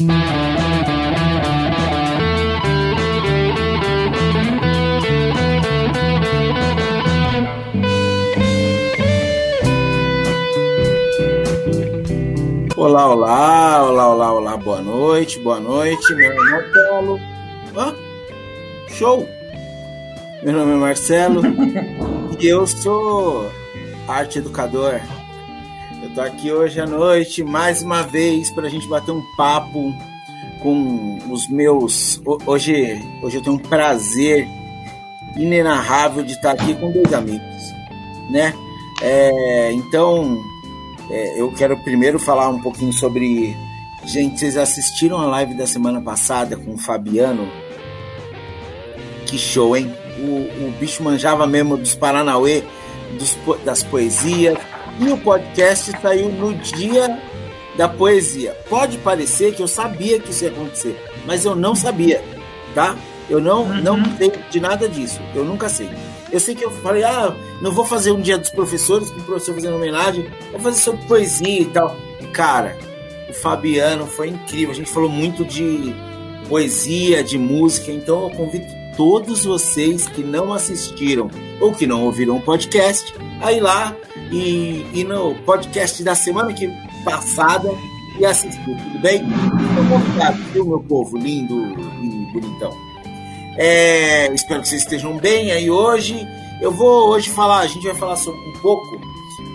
Olá, olá, olá, olá, olá, boa noite, boa noite, meu nome é Marcelo. Hã? Show! Meu nome é Marcelo e eu sou arte educador. Eu tô aqui hoje à noite, mais uma vez, para a gente bater um papo com os meus. Hoje, hoje eu tenho um prazer inenarrável de estar aqui com dois amigos, né? É, então, é, eu quero primeiro falar um pouquinho sobre. Gente, vocês assistiram a live da semana passada com o Fabiano? Que show, hein? O, o bicho manjava mesmo dos Paranauê, dos, das poesias. E o podcast saiu no dia da poesia. Pode parecer que eu sabia que isso ia acontecer, mas eu não sabia, tá? Eu não, uhum. não sei de nada disso. Eu nunca sei. Eu sei que eu falei, ah, não vou fazer um dia dos professores, com o professor fazendo homenagem, vou fazer sobre poesia e tal. Cara, o Fabiano foi incrível. A gente falou muito de poesia, de música, então eu convido todos vocês que não assistiram ou que não ouviram o podcast a ir lá e, e no podcast da semana que passada e assistir, tudo bem? Então, obrigado, viu, meu povo lindo e bonitão. É, espero que vocês estejam bem aí hoje. Eu vou hoje falar, a gente vai falar sobre, um pouco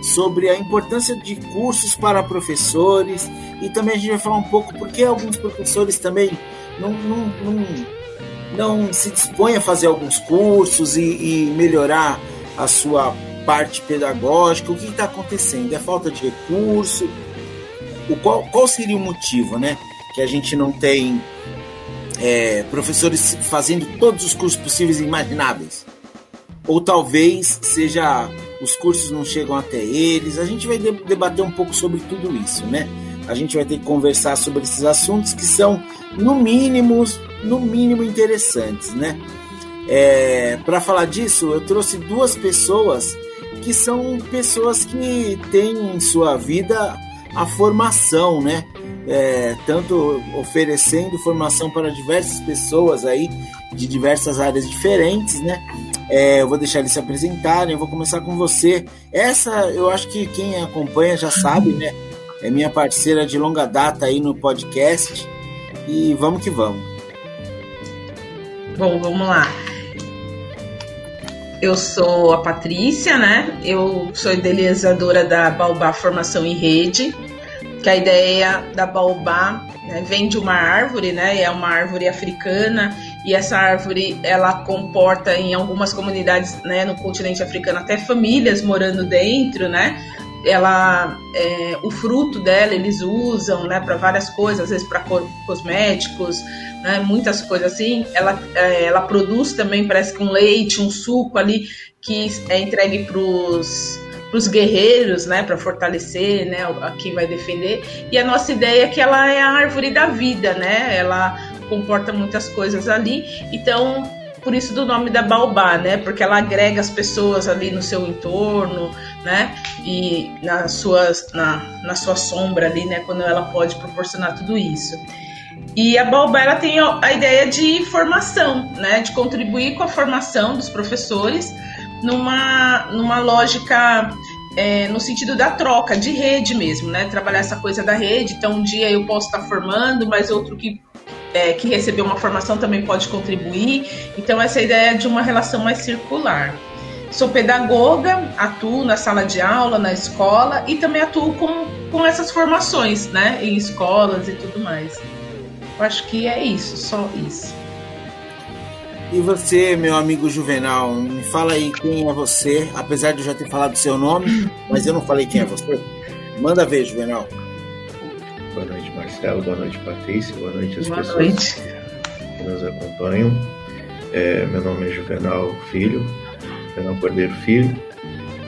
sobre a importância de cursos para professores e também a gente vai falar um pouco porque alguns professores também não, não, não, não se dispõem a fazer alguns cursos e, e melhorar a sua parte pedagógica. O que está acontecendo? É falta de recurso? O qual, qual seria o motivo, né? Que a gente não tem é, professores fazendo todos os cursos possíveis e imagináveis. Ou talvez seja os cursos não chegam até eles. A gente vai debater um pouco sobre tudo isso, né? A gente vai ter que conversar sobre esses assuntos que são no mínimo, no mínimo interessantes, né? É, Para falar disso, eu trouxe duas pessoas que são pessoas que têm em sua vida a formação, né? é, tanto oferecendo formação para diversas pessoas aí de diversas áreas diferentes, né? É, eu vou deixar eles se apresentarem, eu vou começar com você. Essa eu acho que quem acompanha já sabe, né? É minha parceira de longa data aí no podcast. E vamos que vamos. Bom, vamos lá. Eu sou a Patrícia, né? Eu sou idealizadora da Baobá Formação em Rede que a ideia da baobá né, vem de uma árvore, né? É uma árvore africana e essa árvore ela comporta em algumas comunidades, né, no continente africano até famílias morando dentro, né? Ela, é, o fruto dela eles usam, né, para várias coisas, às vezes para cosméticos, né, muitas coisas assim. Ela, é, ela produz também parece que um leite, um suco ali que é entregue para os guerreiros, né, para fortalecer, né, a quem vai defender. E a nossa ideia é que ela é a árvore da vida, né? Ela comporta muitas coisas ali. Então, por isso do nome da Baobá, né? Porque ela agrega as pessoas ali no seu entorno, né? E nas suas, na, na sua sombra ali, né? Quando ela pode proporcionar tudo isso. E a Baobá ela tem a ideia de formação, né? De contribuir com a formação dos professores numa, numa lógica é, no sentido da troca, de rede mesmo, né? Trabalhar essa coisa da rede. Então, um dia eu posso estar formando, mas outro que, é, que recebeu uma formação também pode contribuir. Então, essa ideia de uma relação mais circular. Sou pedagoga, atuo na sala de aula, na escola e também atuo com, com essas formações, né? Em escolas e tudo mais. Eu acho que é isso, só isso. E você, meu amigo Juvenal, me fala aí quem é você, apesar de eu já ter falado seu nome, mas eu não falei quem é você. Manda ver, Juvenal. Boa noite, Marcelo. Boa noite, Patrícia. Boa noite às Boa pessoas noite. que nos acompanham. É, meu nome é Juvenal Filho, Juvenal Cordeiro Filho.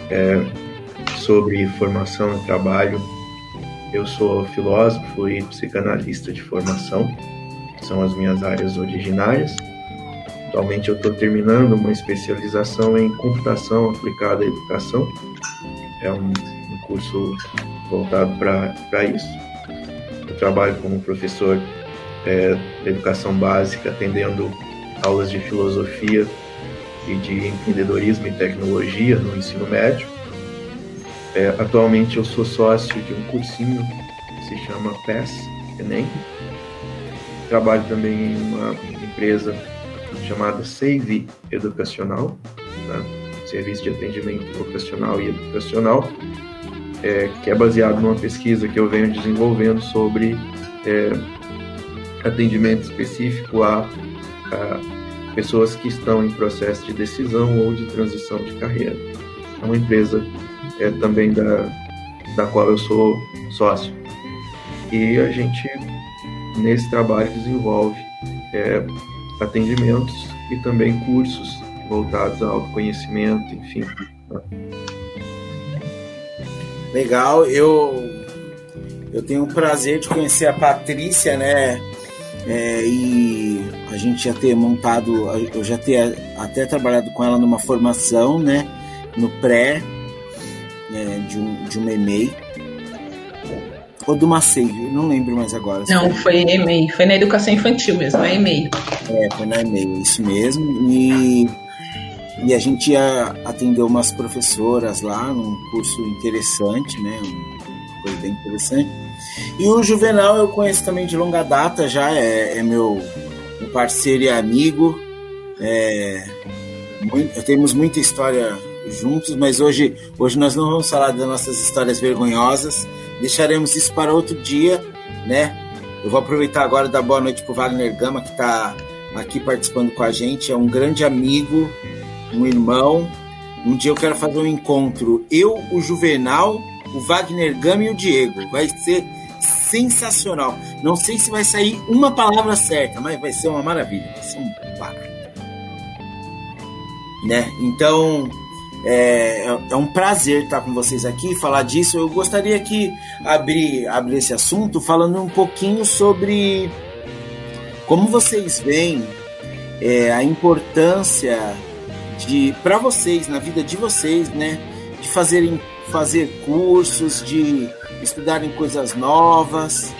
É, sobre formação e trabalho, eu sou filósofo e psicanalista de formação, são as minhas áreas originárias. Atualmente eu estou terminando uma especialização em computação aplicada à educação. É um, um curso voltado para isso. Trabalho como professor é, da educação básica, atendendo aulas de filosofia e de empreendedorismo e tecnologia no ensino médio. É, atualmente eu sou sócio de um cursinho que se chama PES, Enem. Trabalho também em uma empresa chamada Save Educacional, né? Serviço de Atendimento Vocacional e Educacional, é, que é baseado numa pesquisa que eu venho desenvolvendo sobre é, atendimento específico a, a, pessoas que estão em processo de decisão ou de transição de carreira. É uma empresa é, também da, da qual eu sou sócio. E a gente, nesse trabalho, desenvolve é, atendimentos e também cursos voltados ao autoconhecimento, enfim. Legal, eu eu tenho o prazer de conhecer a Patrícia, né? É, e a gente já ter montado, eu já ter até trabalhado com ela numa formação, né? No pré é, de, um, de uma EMEI. Ou do Macei, não lembro mais agora. Não, foi EMEI, foi na educação infantil mesmo, é EMEI. É, foi na EMEI, isso mesmo. E e a gente ia atender umas professoras lá, num curso interessante, né? Uma coisa bem interessante. E o Juvenal eu conheço também de longa data já, é, é meu, meu parceiro e amigo. É, muito, temos muita história juntos, mas hoje, hoje nós não vamos falar das nossas histórias vergonhosas. Deixaremos isso para outro dia, né? Eu vou aproveitar agora dar boa noite para o Wagner Gama, que está aqui participando com a gente. É um grande amigo, um irmão. Um dia eu quero fazer um encontro. Eu, o Juvenal, o Wagner Gama e o Diego. Vai ser sensacional. Não sei se vai sair uma palavra certa, mas vai ser uma maravilha. Vai ser um. Né? Então, é, é, um prazer estar com vocês aqui, falar disso. Eu gostaria que abrir, abrir esse assunto falando um pouquinho sobre como vocês veem é, a importância de para vocês na vida de vocês, né, de fazerem fazer cursos, de estudarem coisas novas.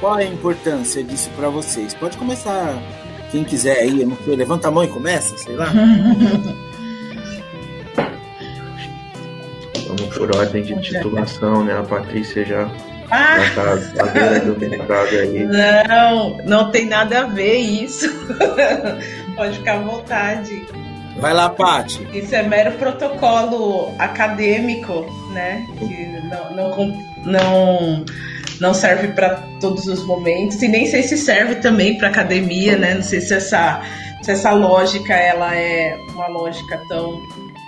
Qual é a importância disso para vocês? Pode começar quem quiser aí, não sei, levanta a mão e começa, sei lá. Vamos por ordem de titulação, né? A Patrícia já ah. tá. Não, não tem nada a ver isso. Pode ficar à vontade. Vai lá, Paty. Isso é mero protocolo acadêmico, né? Que não, não, não, serve para todos os momentos e nem sei se serve também para academia, né? Não sei se essa, se essa lógica ela é uma lógica tão,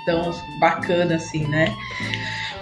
tão bacana assim, né?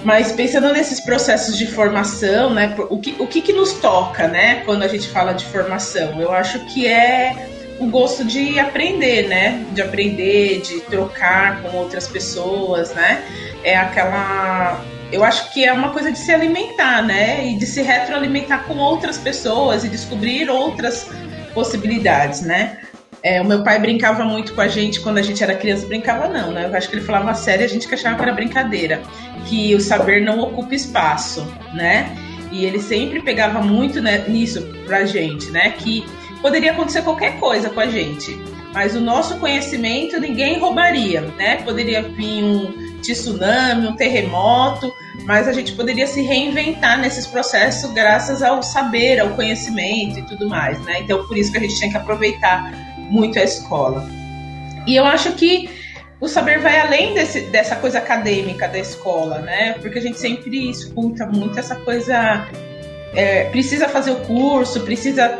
Mas pensando nesses processos de formação, né? O que, o que, que nos toca, né? Quando a gente fala de formação? Eu acho que é o gosto de aprender, né? De aprender, de trocar com outras pessoas, né? É aquela. Eu acho que é uma coisa de se alimentar, né? E de se retroalimentar com outras pessoas e descobrir outras possibilidades, né? É, o meu pai brincava muito com a gente quando a gente era criança. Brincava não, né? Eu acho que ele falava sério, a gente que achava que era brincadeira. Que o saber não ocupa espaço, né? E ele sempre pegava muito né, nisso pra gente, né? Que poderia acontecer qualquer coisa com a gente. Mas o nosso conhecimento ninguém roubaria, né? Poderia vir um tsunami, um terremoto, mas a gente poderia se reinventar nesses processos graças ao saber, ao conhecimento e tudo mais, né? Então por isso que a gente tinha que aproveitar muito a escola. E eu acho que o saber vai além desse, dessa coisa acadêmica da escola, né? Porque a gente sempre escuta muito essa coisa. É, precisa fazer o curso, precisa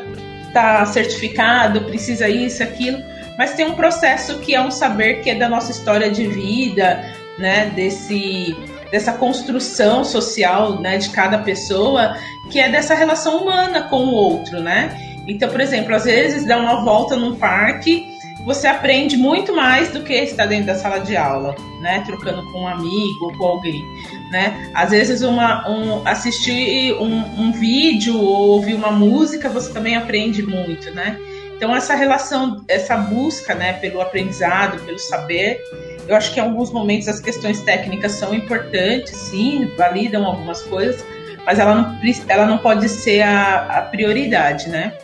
tá certificado, precisa isso, aquilo, mas tem um processo que é um saber que é da nossa história de vida, né, desse dessa construção social, né, de cada pessoa, que é dessa relação humana com o outro, né? Então, por exemplo, às vezes dá uma volta num parque você aprende muito mais do que estar dentro da sala de aula, né? Trocando com um amigo ou com alguém, né? Às vezes uma, um, assistir um, um vídeo ou ouvir uma música você também aprende muito, né? Então essa relação, essa busca, né, pelo aprendizado, pelo saber, eu acho que em alguns momentos as questões técnicas são importantes, sim, validam algumas coisas, mas ela não, ela não pode ser a, a prioridade, né?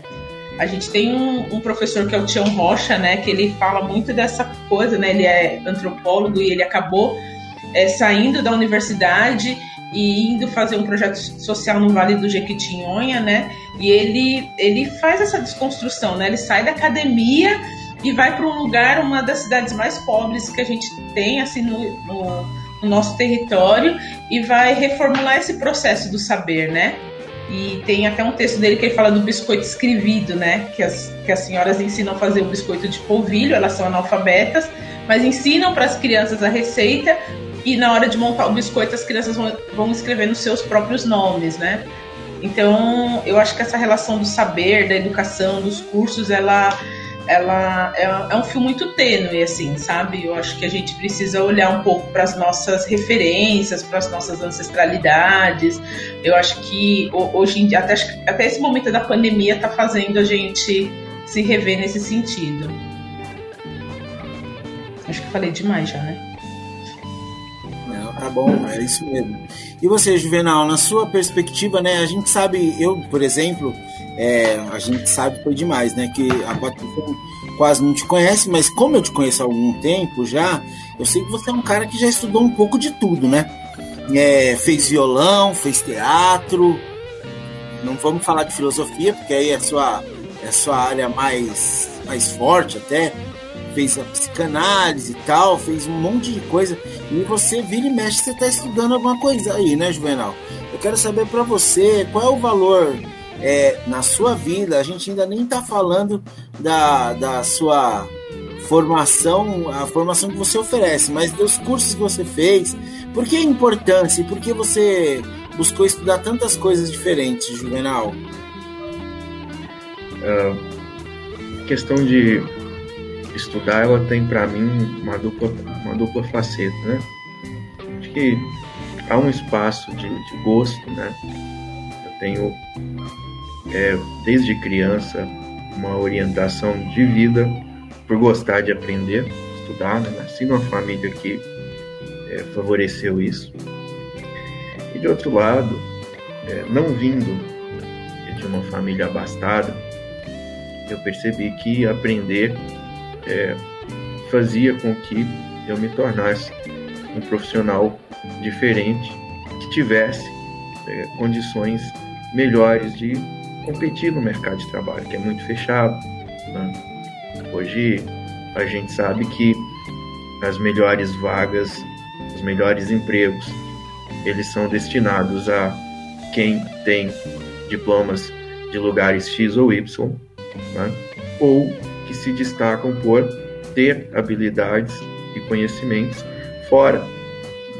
A gente tem um, um, professor que é o Tião Rocha, né, que ele fala muito dessa coisa, né, ele é antropólogo e ele acabou é, saindo da universidade e indo fazer um projeto social no Vale do Jequitinhonha, né, e ele, ele faz essa desconstrução, né, ele sai da academia e vai para um lugar, uma das cidades mais pobres que a gente tem, assim, no, no, no nosso território, e vai reformular esse processo do saber, né, e tem até um texto dele que ele fala do biscoito escrevido, né? Que as, que as senhoras ensinam a fazer o biscoito de polvilho, elas são analfabetas, mas ensinam para as crianças a receita e na hora de montar o biscoito as crianças vão, vão escrever nos seus próprios nomes, né? Então, eu acho que essa relação do saber, da educação, dos cursos, ela ela é, é, um filme muito tênue, assim, sabe? Eu acho que a gente precisa olhar um pouco para as nossas referências, para as nossas ancestralidades. Eu acho que hoje em dia, até, até esse momento da pandemia, está fazendo a gente se rever nesse sentido. Acho que falei demais já, né? Tá bom, é isso mesmo. E você, Juvenal, na sua perspectiva, né? A gente sabe, eu, por exemplo, é, a gente sabe foi demais, né? Que a Patrícia quase não te conhece, mas como eu te conheço há algum tempo já, eu sei que você é um cara que já estudou um pouco de tudo, né? É, fez violão, fez teatro. Não vamos falar de filosofia, porque aí é sua, é sua área mais, mais forte até. Fez a psicanálise e tal, fez um monte de coisa. E você vira e mexe, você está estudando alguma coisa aí, né, Juvenal? Eu quero saber para você qual é o valor é, na sua vida, a gente ainda nem está falando da, da sua formação, a formação que você oferece, mas dos cursos que você fez, por que a importância e por que você buscou estudar tantas coisas diferentes, Juvenal? A questão de estudar, ela tem para mim uma dupla, uma dupla faceta, né? Acho que há um espaço de, de gosto, né? Eu tenho é, desde criança, uma orientação de vida por gostar de aprender, estudar. Né? Nasci numa família que é, favoreceu isso. E de outro lado, é, não vindo de uma família abastada, eu percebi que aprender é, fazia com que eu me tornasse um profissional diferente, que tivesse é, condições melhores de competir no mercado de trabalho, que é muito fechado. Né? Hoje a gente sabe que as melhores vagas, os melhores empregos, eles são destinados a quem tem diplomas de lugares X ou Y, né? ou que se destacam por ter habilidades e conhecimentos fora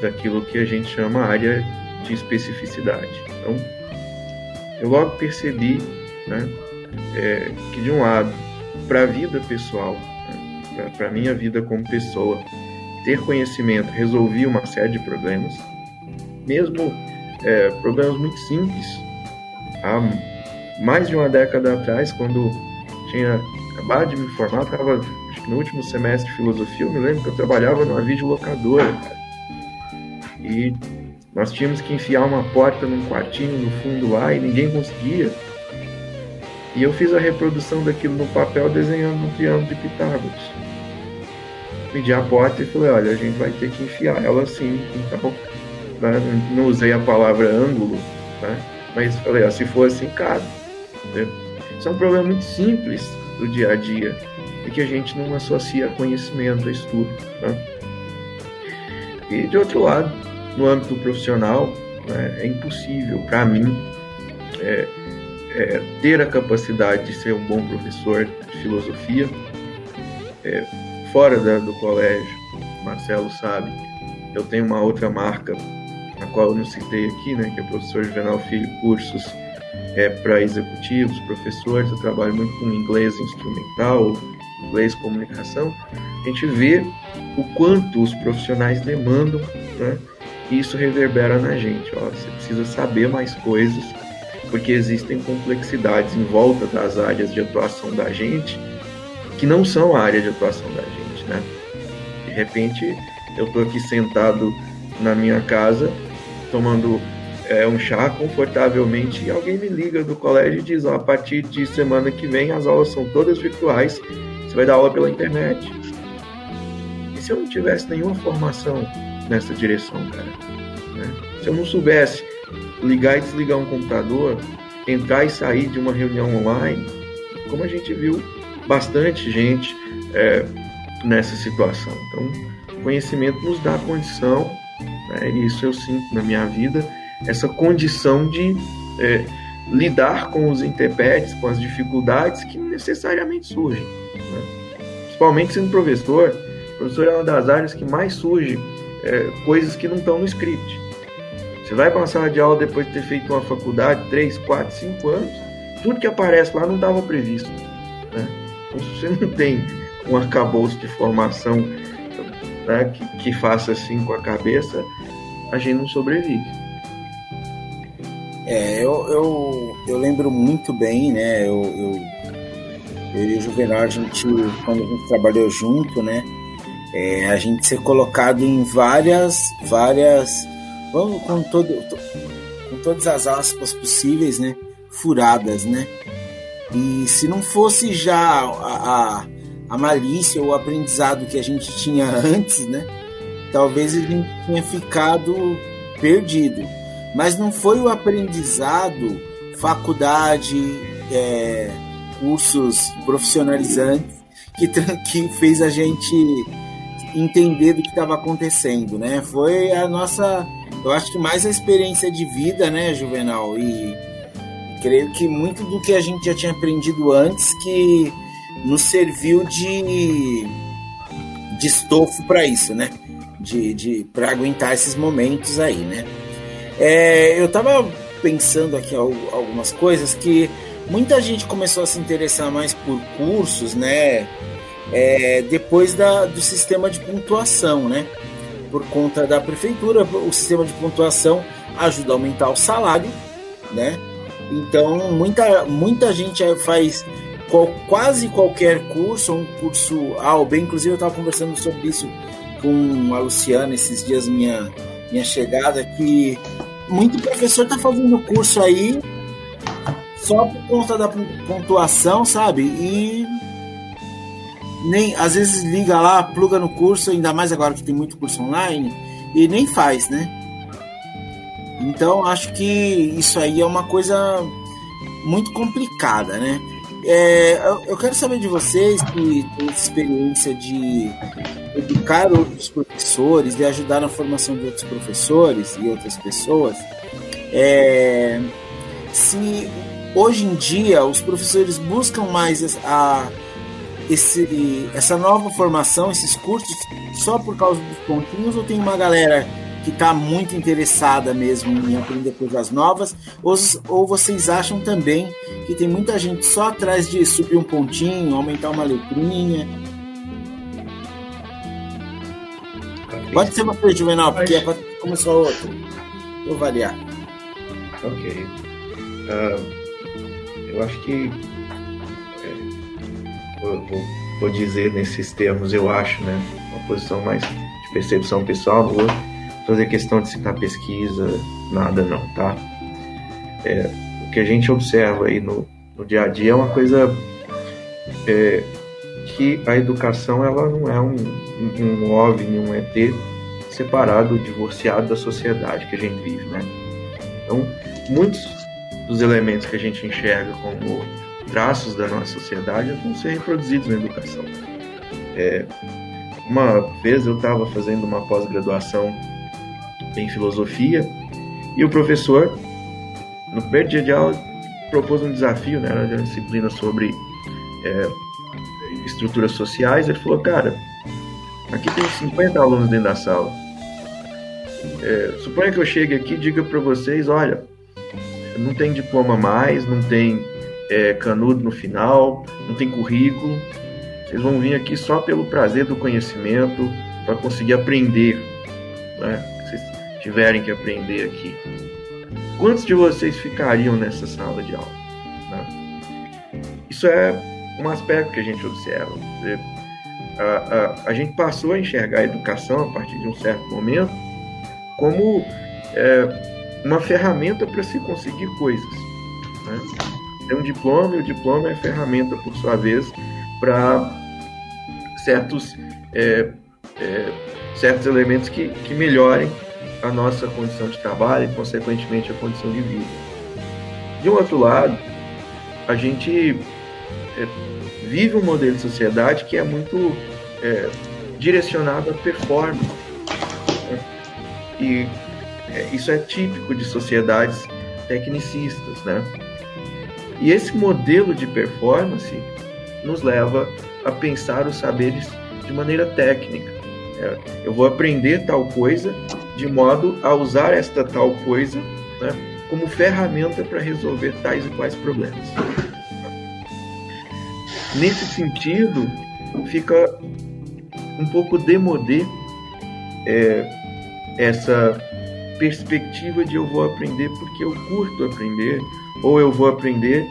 daquilo que a gente chama área de especificidade. Então, eu logo percebi né, é, que, de um lado, para a vida pessoal, né, para a minha vida como pessoa, ter conhecimento resolvia uma série de problemas, mesmo é, problemas muito simples. Há mais de uma década atrás, quando tinha acabado de me formar, estava no último semestre de filosofia, eu me lembro que eu trabalhava numa videolocadora. E nós tínhamos que enfiar uma porta num quartinho no fundo lá e ninguém conseguia. E eu fiz a reprodução daquilo no papel desenhando um triângulo de Pitágoras. Pedi a porta e falei, olha, a gente vai ter que enfiar ela assim, então. Né? Não usei a palavra ângulo, né? mas falei, ó, se for assim, cabe. Isso é um problema muito simples do dia a dia e que a gente não associa conhecimento a estudo. Né? E de outro lado, no âmbito profissional, né, é impossível para mim é, é, ter a capacidade de ser um bom professor de filosofia. É, fora da, do colégio, Marcelo sabe, eu tenho uma outra marca, a qual eu não citei aqui, né, que é o professor Juvenal Filho Cursos é, para executivos, professores. Eu trabalho muito com inglês instrumental, inglês comunicação. A gente vê o quanto os profissionais demandam né, e isso reverbera na gente. Ó, você precisa saber mais coisas, porque existem complexidades em volta das áreas de atuação da gente que não são a área de atuação da gente, né? De repente, eu estou aqui sentado na minha casa, tomando é, um chá confortavelmente e alguém me liga do colégio e diz: ó, a partir de semana que vem as aulas são todas virtuais, você vai dar aula pela internet. E se eu não tivesse nenhuma formação nessa direção, cara? Né? Se eu não soubesse ligar e desligar um computador, entrar e sair de uma reunião online, como a gente viu bastante gente é, nessa situação. Então, conhecimento nos dá condição, né, isso eu sinto na minha vida, essa condição de é, lidar com os intempéries, com as dificuldades que necessariamente surgem. Né? Principalmente sendo professor, professor é uma das áreas que mais surge é, coisas que não estão no script. Você vai para uma sala de aula depois de ter feito uma faculdade, 3, 4, 5 anos, tudo que aparece lá não estava previsto. Né? Então, se você não tem um arcabouço de formação né, que, que faça assim com a cabeça, a gente não sobrevive. É, eu, eu, eu lembro muito bem, né? Eu, eu, eu e o Juvenal, a gente, quando a gente trabalhou junto, né? É, a gente ser colocado em várias, várias vamos com, todo, com todas as aspas possíveis, né? Furadas, né? E se não fosse já a, a, a malícia ou o aprendizado que a gente tinha antes, né? Talvez a gente tenha ficado perdido. Mas não foi o aprendizado, faculdade, é, cursos profissionalizantes que, que fez a gente entender do que estava acontecendo, né? Foi a nossa eu acho que mais a experiência de vida, né, Juvenal? E creio que muito do que a gente já tinha aprendido antes que nos serviu de, de estofo para isso, né? De, de, para aguentar esses momentos aí, né? É, eu estava pensando aqui algumas coisas que muita gente começou a se interessar mais por cursos, né? É, depois da, do sistema de pontuação, né? por conta da prefeitura, o sistema de pontuação ajuda a aumentar o salário, né? Então muita, muita gente faz qual, quase qualquer curso, um curso A ou B, inclusive eu estava conversando sobre isso com a Luciana esses dias minha, minha chegada, que muito professor está fazendo curso aí só por conta da pontuação, sabe? E nem às vezes liga lá, pluga no curso, ainda mais agora que tem muito curso online, e nem faz, né? Então acho que isso aí é uma coisa muito complicada, né? É, eu quero saber de vocês que têm experiência de educar outros professores, de ajudar na formação de outros professores e outras pessoas, é, se hoje em dia os professores buscam mais a esse, essa nova formação, esses cursos, só por causa dos pontinhos ou tem uma galera que está muito interessada mesmo em aprender coisas novas? Ou, ou vocês acham também que tem muita gente só atrás de subir um pontinho, aumentar uma letrinha? Pode ser você, Juvenal, porque é como só outro. Vou variar. Ok. Uh, eu acho que vou, vou, dizer nesses termos, eu acho, né? Uma posição mais de percepção pessoal, vou fazer questão de citar pesquisa, nada não, tá? É, o que a gente observa aí no, no dia a dia é uma coisa é, que a educação ela não é um, um, OVNI, um ET separado, divorciado da sociedade que a gente vive, né? Então, muitos dos elementos que a gente enxerga como traços da nossa sociedade vão ser reproduzidos na educação. É, uma vez eu estava fazendo uma pós-graduação em filosofia e o professor, no primeiro dia de aula, propôs um desafio, né, era uma disciplina sobre é, estruturas sociais. Ele falou: Cara, aqui tem 50 alunos dentro da sala. É, suponha que eu chegue aqui e diga para vocês: Olha, não tem diploma mais, não tem é, canudo no final, não tem currículo. Vocês vão vir aqui só pelo prazer do conhecimento, para conseguir aprender, né? Tiverem que aprender aqui. Quantos de vocês ficariam nessa sala de aula? Né? Isso é um aspecto que a gente observa. A, a, a, gente passou a enxergar a educação a partir de um certo momento como é, uma ferramenta para se conseguir coisas. Né? É um diploma e o diploma é ferramenta, por sua vez, para certos, é, é, certos elementos que, que melhorem a nossa condição de trabalho e, consequentemente, a condição de vida. De um outro lado, a gente é, vive um modelo de sociedade que é muito é, direcionado à performance. Né? E é, isso é típico de sociedades tecnicistas, né? E esse modelo de performance nos leva a pensar os saberes de maneira técnica. É, eu vou aprender tal coisa de modo a usar esta tal coisa né, como ferramenta para resolver tais e quais problemas. Nesse sentido, fica um pouco demodé é, essa perspectiva de eu vou aprender porque eu curto aprender, ou eu vou aprender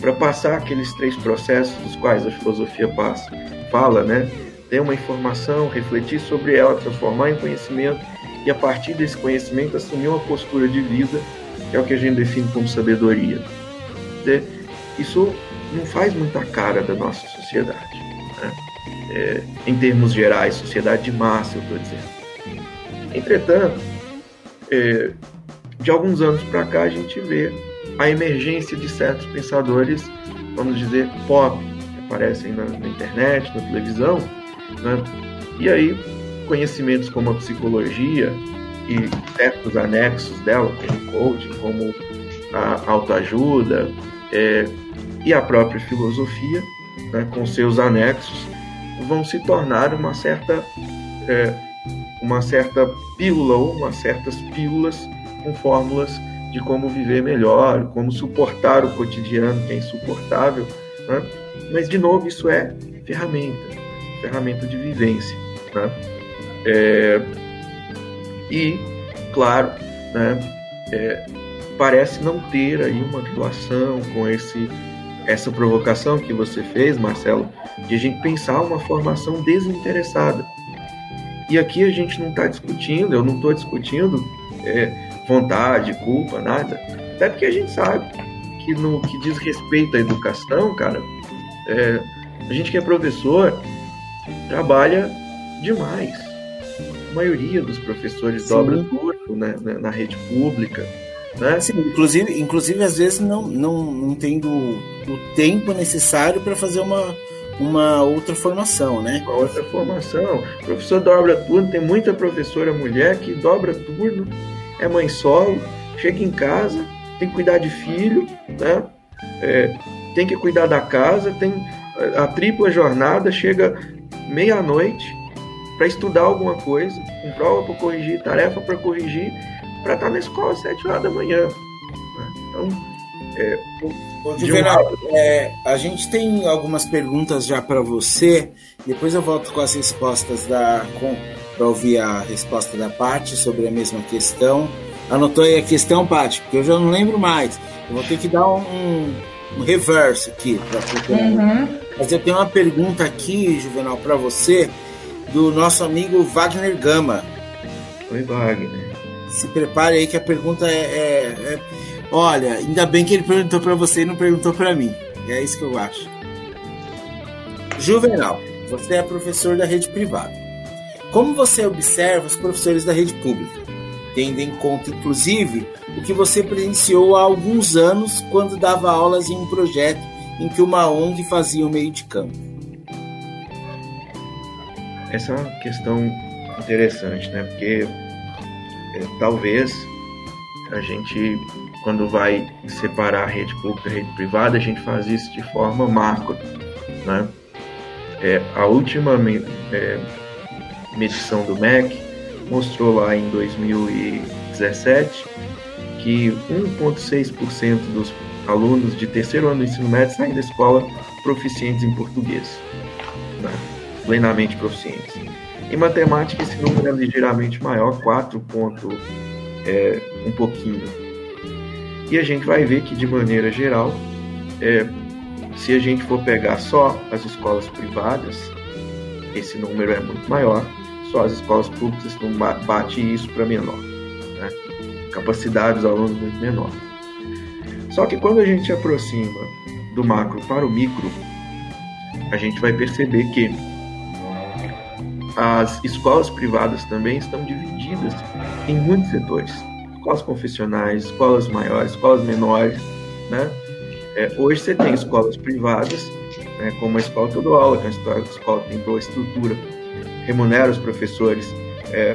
para passar aqueles três processos dos quais a filosofia passa, fala, né? Ter uma informação, refletir sobre ela, transformar em conhecimento e a partir desse conhecimento assumir uma postura de vida, que é o que a gente define como sabedoria. Isso não faz muita cara da nossa sociedade, né? é, em termos gerais, sociedade de massa, eu estou dizendo. Entretanto, é, de alguns anos para cá a gente vê a emergência de certos pensadores, vamos dizer, pop, que aparecem na, na internet, na televisão, né? e aí conhecimentos como a psicologia e certos anexos dela, como coaching, como a autoajuda é, e a própria filosofia, né, com seus anexos, vão se tornar uma certa é, uma certa pílula ou umas certas pílulas com fórmulas de como viver melhor, como suportar o cotidiano que é insuportável. Né? Mas, de novo, isso é ferramenta, ferramenta de vivência. Né? É... E, claro, né, é, parece não ter aí uma relação com esse, essa provocação que você fez, Marcelo, de a gente pensar uma formação desinteressada. E aqui a gente não está discutindo, eu não estou discutindo é, vontade, culpa, nada. Até porque a gente sabe que no que diz respeito à educação, cara, é, a gente que é professor trabalha demais. A maioria dos professores Sim. dobra turno né, na rede pública. Né? Sim, inclusive, inclusive às vezes não, não, não tendo o tempo necessário para fazer uma, uma outra formação, né? Uma outra formação. O professor dobra turno, tem muita professora mulher que dobra turno é mãe solo, chega em casa, tem que cuidar de filho, né? É, tem que cuidar da casa, tem a tripla jornada, chega meia-noite para estudar alguma coisa, com prova para corrigir, tarefa para corrigir, para estar tá na escola às sete horas da manhã. Né? Então, é, Ô, Juvenal, um... é, a gente tem algumas perguntas já para você. Depois eu volto com as respostas da, com, para ouvir a resposta da Paty sobre a mesma questão. Anotou aí a questão, Paty? Porque eu já não lembro mais. Eu vou ter que dar um, um reverso aqui para procurar. Uhum. Mas eu tenho uma pergunta aqui, Juvenal, para você, do nosso amigo Wagner Gama. Oi, Wagner. Se prepare aí que a pergunta é, é, é... Olha, ainda bem que ele perguntou para você e não perguntou para mim. É isso que eu acho. Juvenal, você é professor da rede privada. Como você observa os professores da rede pública, tendo em conta, inclusive, o que você presenciou há alguns anos quando dava aulas em um projeto em que uma ONG fazia o meio de campo? Essa é uma questão interessante, né? Porque é, talvez a gente, quando vai separar a rede pública e a rede privada, a gente faz isso de forma macro, né? É, a última é, medição do MEC mostrou lá em 2017 que 1,6% dos alunos de terceiro ano do ensino médio saem da escola proficientes em português, né? plenamente proficientes. Em matemática, esse número é ligeiramente maior, 4 ponto é, um pouquinho. E a gente vai ver que, de maneira geral, é, se a gente for pegar só as escolas privadas, esse número é muito maior só as escolas públicas não bate isso para menor. Né? capacidade dos alunos muito menor. Só que quando a gente aproxima do macro para o micro, a gente vai perceber que as escolas privadas também estão divididas em muitos setores. Escolas confessionais, escolas maiores, escolas menores, né? É, hoje você tem escolas privadas, né, como a escola dou aula, que é uma escola que tem boa estrutura, remunera os professores é,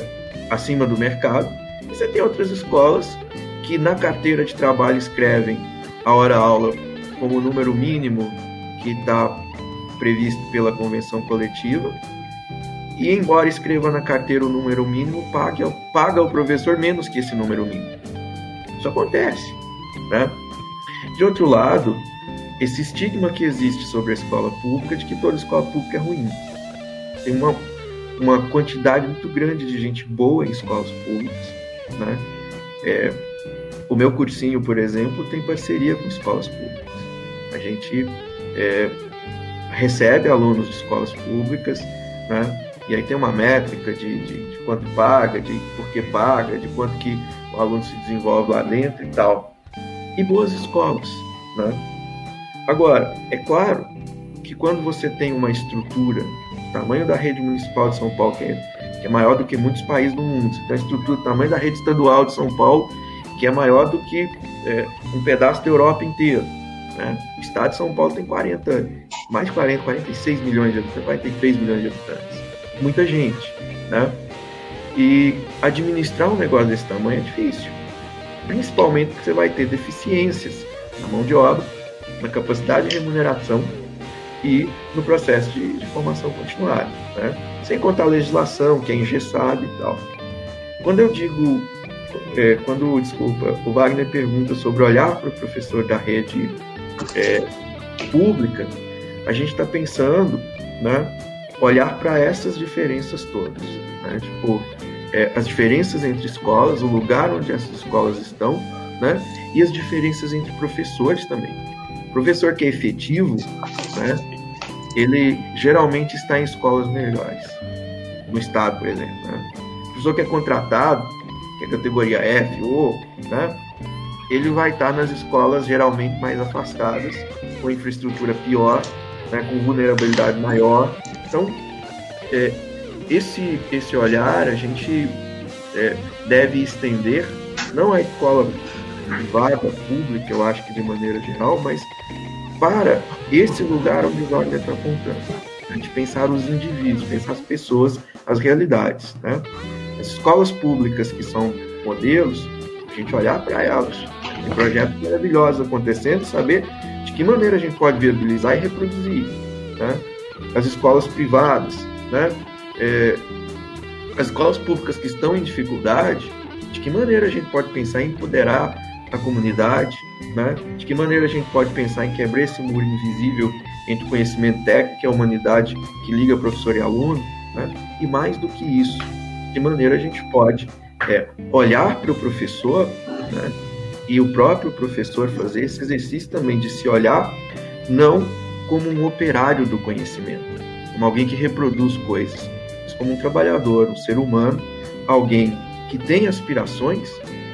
acima do mercado. E você tem outras escolas que na carteira de trabalho escrevem a hora-aula como número mínimo que está previsto pela convenção coletiva. E embora escreva na carteira o número mínimo, paga, ao professor menos que esse número mínimo. Isso acontece. Né? De outro lado, esse estigma que existe sobre a escola pública de que toda escola pública é ruim. Tem uma, uma quantidade muito grande de gente boa em escolas públicas. Né? É, o meu cursinho, por exemplo, tem parceria com escolas públicas. A gente é, recebe alunos de escolas públicas, né? E aí tem uma métrica de, de, de, quanto paga, de por que paga, de quanto que o aluno se desenvolve lá dentro e tal. E boas escolas, né? Agora, é claro que quando você tem uma estrutura, o tamanho da rede municipal de São Paulo, que é, que é maior do que muitos países do mundo, você tem a estrutura, o tamanho da rede estadual de São Paulo, que é maior do que é, um pedaço da Europa inteira. Né? O estado de São Paulo tem 40, mais de 40, 46 milhões de habitantes, 43 milhões de habitantes. Muita gente. Né? E administrar um negócio desse tamanho é difícil. Principalmente porque você vai ter deficiências na mão de obra, na capacidade de remuneração e no processo de, de formação continuada. Né? Sem contar a legislação, que é engessada e tal. Quando eu digo é, quando, desculpa, o Wagner pergunta sobre olhar para o professor da rede é, pública, a gente está pensando, né, olhar para essas diferenças todas, né, tipo, é, as diferenças entre escolas, o lugar onde essas escolas estão, né, e as diferenças entre professores também. O professor que é efetivo, né, ele geralmente está em escolas melhores, no estado, por exemplo. Né? O professor que é contratado, que é categoria F ou, né, ele vai estar nas escolas geralmente mais afastadas, com infraestrutura pior, né, com vulnerabilidade maior. Então, é, esse, esse olhar a gente é, deve estender, não à escola privada, pública, eu acho que de maneira geral, mas para esse lugar onde o Wagner está apontando. A gente pensar os indivíduos, pensar as pessoas, as realidades. Né? As escolas públicas que são modelos, a gente olhar para elas. Tem projetos maravilhosos acontecendo, saber de que maneira a gente pode viabilizar e reproduzir. Né? As escolas privadas, né? É, as escolas públicas que estão em dificuldade, de que maneira a gente pode pensar em empoderar a comunidade, né? de que maneira a gente pode pensar em quebrar esse muro invisível entre o conhecimento técnico e a humanidade que liga professor e aluno, né? e mais do que isso, que maneira a gente pode é, olhar para o professor né? e o próprio professor fazer esse exercício também de se olhar não como um operário do conhecimento, como alguém que reproduz coisas, mas como um trabalhador, um ser humano, alguém que tem aspirações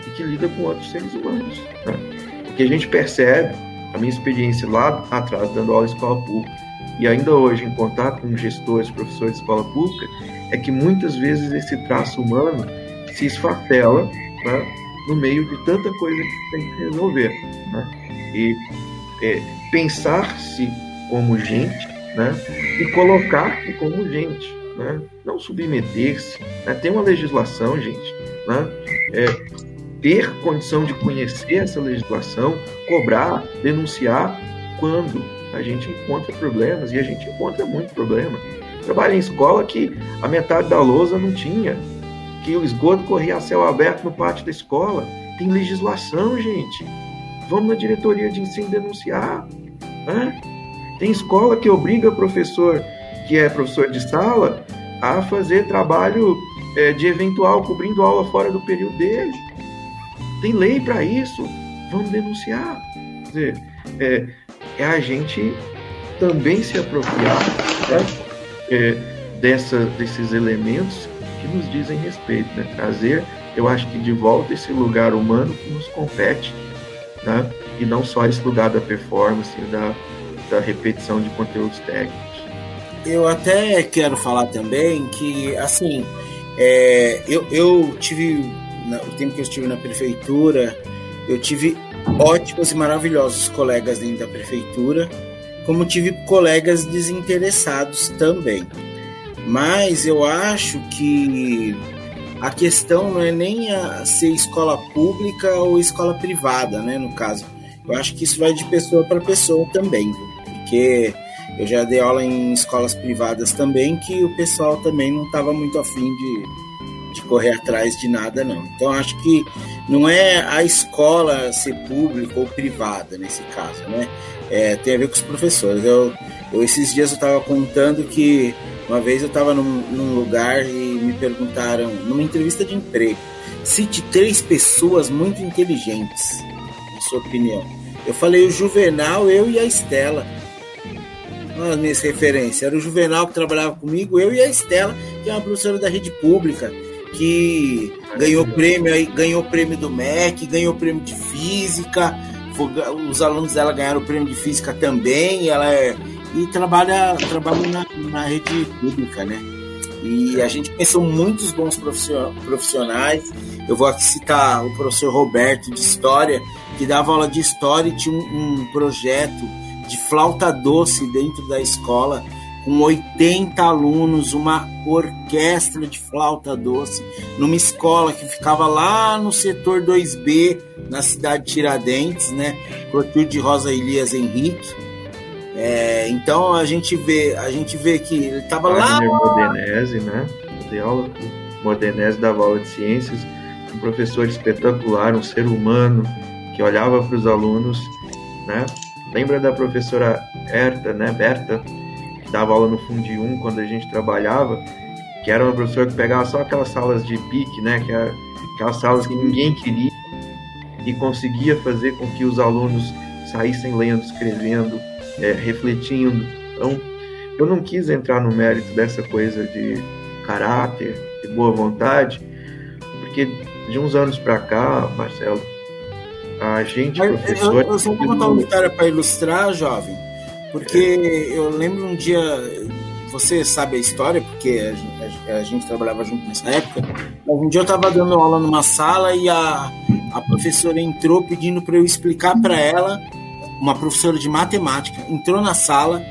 e que lida com outros seres humanos. Né? O que a gente percebe, a minha experiência lá atrás, dando aula em escola pública, e ainda hoje em contato com gestores, professores de escola pública, é que muitas vezes esse traço humano se esfatela né, no meio de tanta coisa que tem que resolver. Né? E é, pensar-se como gente né, e colocar-se como gente. Né? Não submeter-se. Né? Tem uma legislação, gente. Né? É, ter condição de conhecer essa legislação, cobrar, denunciar quando a gente encontra problemas, e a gente encontra muito problema. Trabalho em escola que a metade da lousa não tinha, que o esgoto corria a céu aberto no pátio da escola. Tem legislação, gente. Vamos na diretoria de ensino denunciar. Né? Tem escola que obriga professor, que é professor de sala, a fazer trabalho é, de eventual, cobrindo aula fora do período dele. Tem lei para isso. Vamos denunciar. Quer dizer, é, é a gente também se apropriar né, é, dessa, desses elementos que nos dizem respeito, né? trazer eu acho que de volta esse lugar humano que nos compete, né? E não só esse lugar da performance, da, da repetição de conteúdos técnicos. Eu até quero falar também que, assim, é, eu, eu tive, o tempo que eu estive na prefeitura, eu tive ótimos e maravilhosos colegas dentro da prefeitura, como tive colegas desinteressados também. Mas eu acho que a questão não é nem a ser escola pública ou escola privada, né, no caso. Eu acho que isso vai de pessoa para pessoa também, porque eu já dei aula em escolas privadas também que o pessoal também não estava muito afim de, de correr atrás de nada, não. Então acho que não é a escola ser pública ou privada nesse caso, né? É, tem a ver com os professores. Eu, eu esses dias eu estava contando que uma vez eu estava num, num, lugar e me perguntaram, numa entrevista de emprego, cite três pessoas muito inteligentes, na sua opinião. Eu falei o Juvenal, eu e a Estela. As minhas referências. Era o Juvenal que trabalhava comigo, eu e a Estela, que é uma professora da rede pública que ganhou prêmio, ganhou prêmio do MEC, ganhou prêmio de física. Os alunos dela ganharam o prêmio de física também. Ela é, e trabalha, trabalha na, na rede pública, né? E a gente conheceu muitos bons profissionais. Eu vou aqui citar o professor Roberto de História, que dava aula de História e tinha um, um projeto de flauta doce dentro da escola com 80 alunos, uma orquestra de flauta doce, numa escola que ficava lá no setor 2B, na cidade de Tiradentes, né? de Rosa Elias Henrique. É, então a gente vê, a gente vê que ele estava lá. Modenese, né? Aula, Modenese dava aula de ciências, um professor espetacular, um ser humano que olhava para os alunos, né? Lembra da professora Herta, né? Berta, dava aula no Fundo 1 quando a gente trabalhava, que era uma professora que pegava só aquelas salas de pique, né, que era aquelas salas que ninguém queria e conseguia fazer com que os alunos saíssem lendo, escrevendo, é, refletindo. Então, eu não quis entrar no mérito dessa coisa de caráter, de boa vontade, porque de uns anos para cá, Marcelo, a gente, professor. Eu, eu só vou contar uma história para ilustrar, jovem. Porque eu lembro um dia, você sabe a história, porque a, a, a gente trabalhava junto nessa época. Um dia eu estava dando aula numa sala e a, a professora entrou pedindo para eu explicar para ela, uma professora de matemática, entrou na sala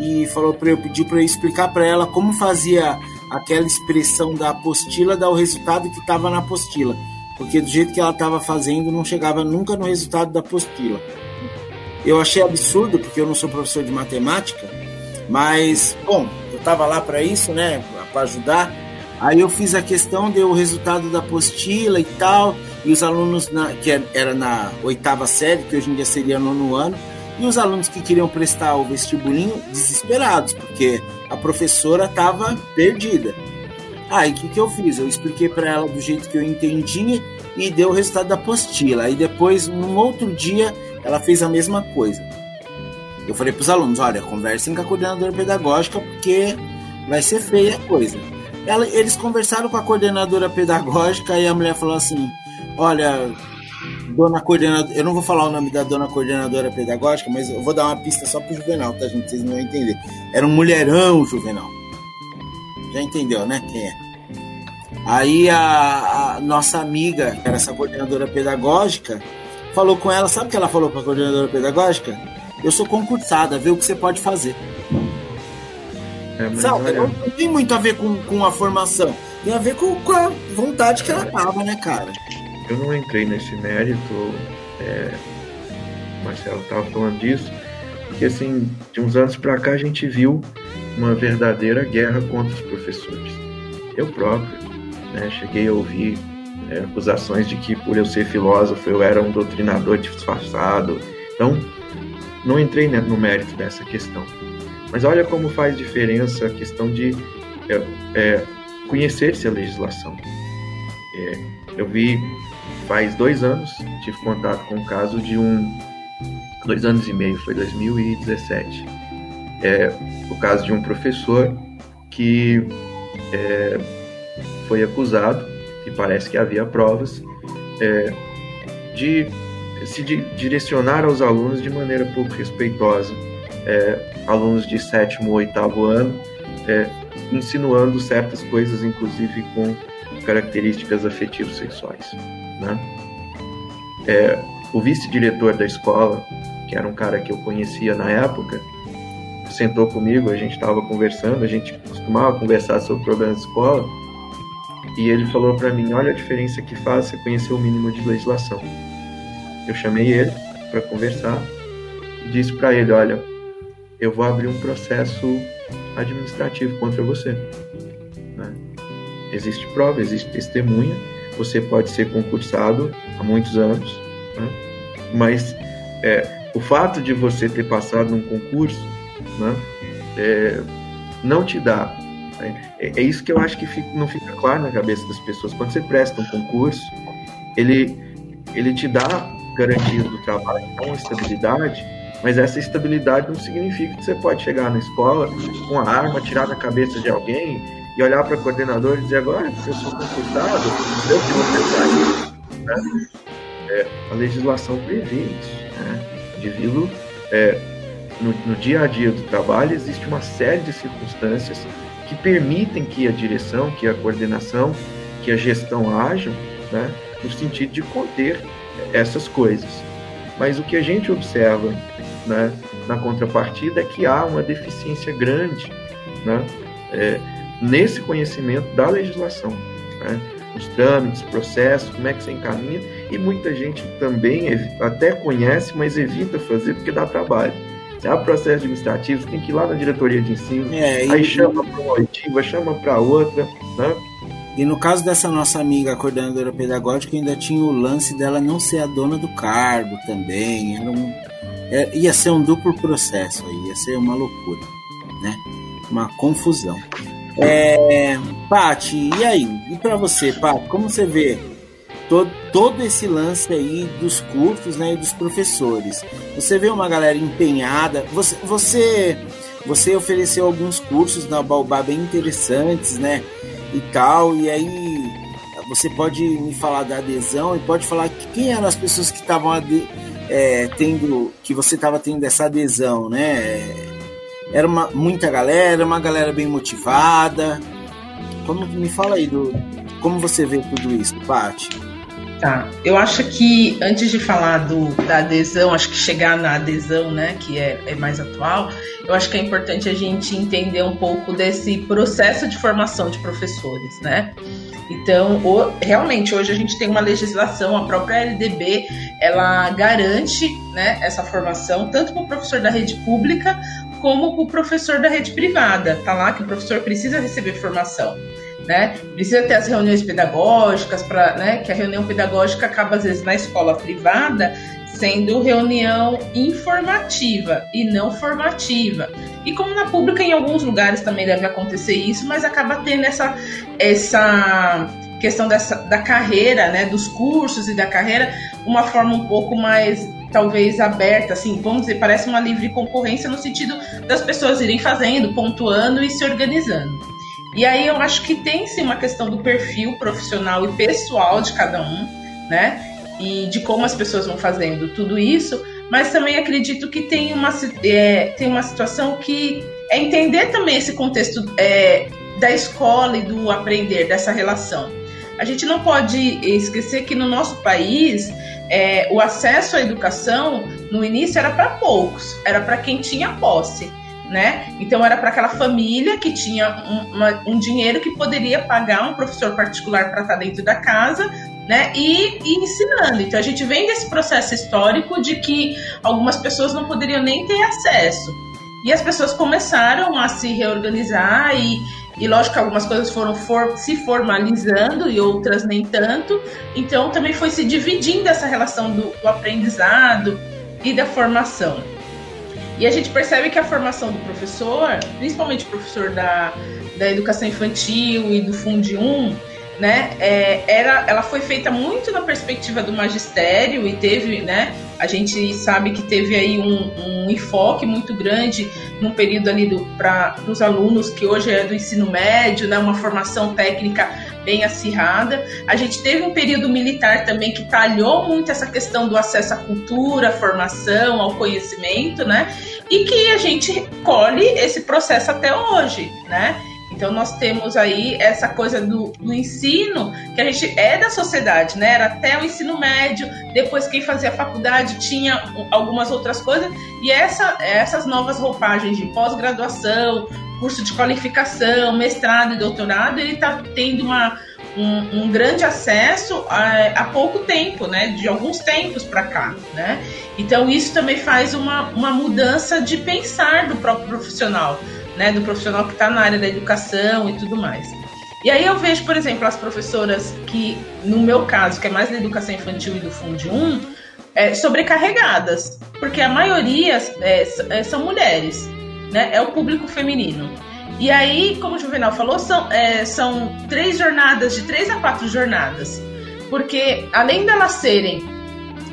e falou para eu pedir para eu explicar para ela como fazia aquela expressão da apostila dar o resultado que estava na apostila, porque do jeito que ela estava fazendo não chegava nunca no resultado da apostila. Eu achei absurdo, porque eu não sou professor de matemática, mas, bom, eu estava lá para isso, né, para ajudar. Aí eu fiz a questão, deu o resultado da apostila e tal, e os alunos, na, que era na oitava série, que hoje em dia seria nono ano, e os alunos que queriam prestar o vestibulinho desesperados, porque a professora estava perdida. Aí o que, que eu fiz? Eu expliquei para ela do jeito que eu entendi e deu o resultado da apostila. Aí depois, num outro dia, ela fez a mesma coisa. Eu falei para os alunos: olha, conversem com a coordenadora pedagógica porque vai ser feia a coisa. Ela, eles conversaram com a coordenadora pedagógica e a mulher falou assim: olha, dona coordenadora, eu não vou falar o nome da dona coordenadora pedagógica, mas eu vou dar uma pista só pro Juvenal, tá, gente? Vocês não vão entender. Era um mulherão, Juvenal. Já entendeu, né? Quem é? Aí a, a nossa amiga, que era essa coordenadora pedagógica, falou com ela, sabe o que ela falou para a coordenadora pedagógica? Eu sou concursada, vê o que você pode fazer. É, sabe, não, não, tem muito a ver com, com a formação, tem a ver com, com a vontade que ela tava, né, cara? Eu não entrei nesse mérito, é, Marcelo estava falando disso, porque assim, de uns anos para cá a gente viu uma verdadeira guerra contra os professores. Eu próprio né, cheguei a ouvir é, acusações de que por eu ser filósofo eu era um doutrinador disfarçado. Então, não entrei no mérito dessa questão. Mas olha como faz diferença a questão de é, é, conhecer-se a legislação. É, eu vi faz dois anos, tive contato com o caso de um. Dois anos e meio, foi 2017. É, o caso de um professor que é, foi acusado e parece que havia provas, é, de se di direcionar aos alunos de maneira pouco respeitosa, é, alunos de sétimo ou oitavo ano, é, insinuando certas coisas, inclusive com características afetivos sexuais. Né? É, o vice-diretor da escola, que era um cara que eu conhecia na época, sentou comigo, a gente estava conversando, a gente costumava conversar sobre problemas de escola, e ele falou para mim: Olha a diferença que faz você conhecer o mínimo de legislação. Eu chamei ele para conversar e disse para ele: Olha, eu vou abrir um processo administrativo contra você. Né? Existe prova, existe testemunha, você pode ser concursado há muitos anos, né? mas é, o fato de você ter passado num concurso né, é, não te dá. Né? É, é, isso que eu acho que fica, não fica claro na cabeça das pessoas. Quando você presta um concurso, ele, ele te dá garantia do trabalho com estabilidade, mas essa estabilidade não significa que você pode chegar na escola com a arma, tirar da cabeça de alguém e olhar para o coordenador e dizer agora eu sou concursado, eu que vou pensar. Né? É, a legislação prevê isso. Né? É, no, no dia a dia do trabalho existe uma série de circunstâncias que permitem que a direção, que a coordenação, que a gestão ajam, né, no sentido de conter essas coisas. Mas o que a gente observa né, na contrapartida é que há uma deficiência grande né, é, nesse conhecimento da legislação. Né, os trâmites, processos, como é que você encaminha, e muita gente também até conhece, mas evita fazer porque dá trabalho. Há processo administrativo, tem que ir lá na diretoria de ensino, é, aí chama para uma oitiva, chama para outra, né? E no caso dessa nossa amiga coordenadora pedagógica, ainda tinha o lance dela não ser a dona do cargo também. Era um, é, ia ser um duplo processo aí, ia ser uma loucura, né? Uma confusão. É, Pati, e aí? E para você, Pati, como você vê todo, todo esse lance aí dos cursos né, e dos professores? Você vê uma galera empenhada, você, você, você ofereceu alguns cursos na Baobá bem interessantes, né? e tal. E aí você pode me falar da adesão e pode falar que quem eram as pessoas que estavam é, tendo, que você estava tendo essa adesão, né? Era uma, muita galera, uma galera bem motivada. Como me fala aí do como você vê tudo isso, Paty? Tá, eu acho que antes de falar do, da adesão, acho que chegar na adesão, né, que é, é mais atual, eu acho que é importante a gente entender um pouco desse processo de formação de professores, né? Então, o, realmente, hoje a gente tem uma legislação, a própria LDB, ela garante né, essa formação tanto para o professor da rede pública como para o professor da rede privada. Tá lá que o professor precisa receber formação né? Precisa ter as reuniões pedagógicas para, né? Que a reunião pedagógica acaba às vezes na escola privada sendo reunião informativa e não formativa. E como na pública em alguns lugares também deve acontecer isso, mas acaba tendo essa essa questão dessa, da carreira, né, dos cursos e da carreira, uma forma um pouco mais talvez aberta, assim, vamos dizer, parece uma livre concorrência no sentido das pessoas irem fazendo, pontuando e se organizando. E aí eu acho que tem sim uma questão do perfil profissional e pessoal de cada um, né? E de como as pessoas vão fazendo tudo isso, mas também acredito que tem uma, é, tem uma situação que é entender também esse contexto é, da escola e do aprender, dessa relação. A gente não pode esquecer que no nosso país é, o acesso à educação no início era para poucos, era para quem tinha posse né? Então era para aquela família que tinha um, uma, um, dinheiro que poderia pagar um professor particular para estar tá dentro da casa, né? E, e, ensinando. Então a gente vem desse processo histórico de que algumas pessoas não poderiam nem ter acesso. E as pessoas começaram a se reorganizar e, e lógico que algumas coisas foram for, se formalizando e outras nem tanto. Então também foi se dividindo essa relação do, do aprendizado e da formação. E a gente percebe que a formação do professor, principalmente o professor da, da educação infantil e do Fundi 1, né, é, era, ela foi feita muito na perspectiva do magistério e teve, né, A gente sabe que teve aí um, um enfoque muito grande num período ali para os alunos que hoje é do ensino médio, né, uma formação técnica bem acirrada. A gente teve um período militar também que talhou muito essa questão do acesso à cultura, à formação, ao conhecimento, né? E que a gente colhe esse processo até hoje, né? Então nós temos aí essa coisa do, do, ensino, que a gente é da sociedade, né? Era até o ensino médio, depois quem fazia faculdade tinha algumas outras coisas, e essa, essas novas roupagens de pós-graduação, curso de qualificação, mestrado e doutorado, ele está tendo uma, um, um, grande acesso há, pouco tempo, né? De alguns tempos para cá, né? Então isso também faz uma, uma mudança de pensar do próprio profissional né, do profissional que está na área da educação e tudo mais. E aí eu vejo, por exemplo, as professoras que, no meu caso, que é mais da educação infantil e do Fundo 1, é, sobrecarregadas, porque a maioria é, é, são mulheres, né? É o público feminino. E aí, como o Juvenal falou, são, é, são três jornadas, de três a quatro jornadas. Porque além delas serem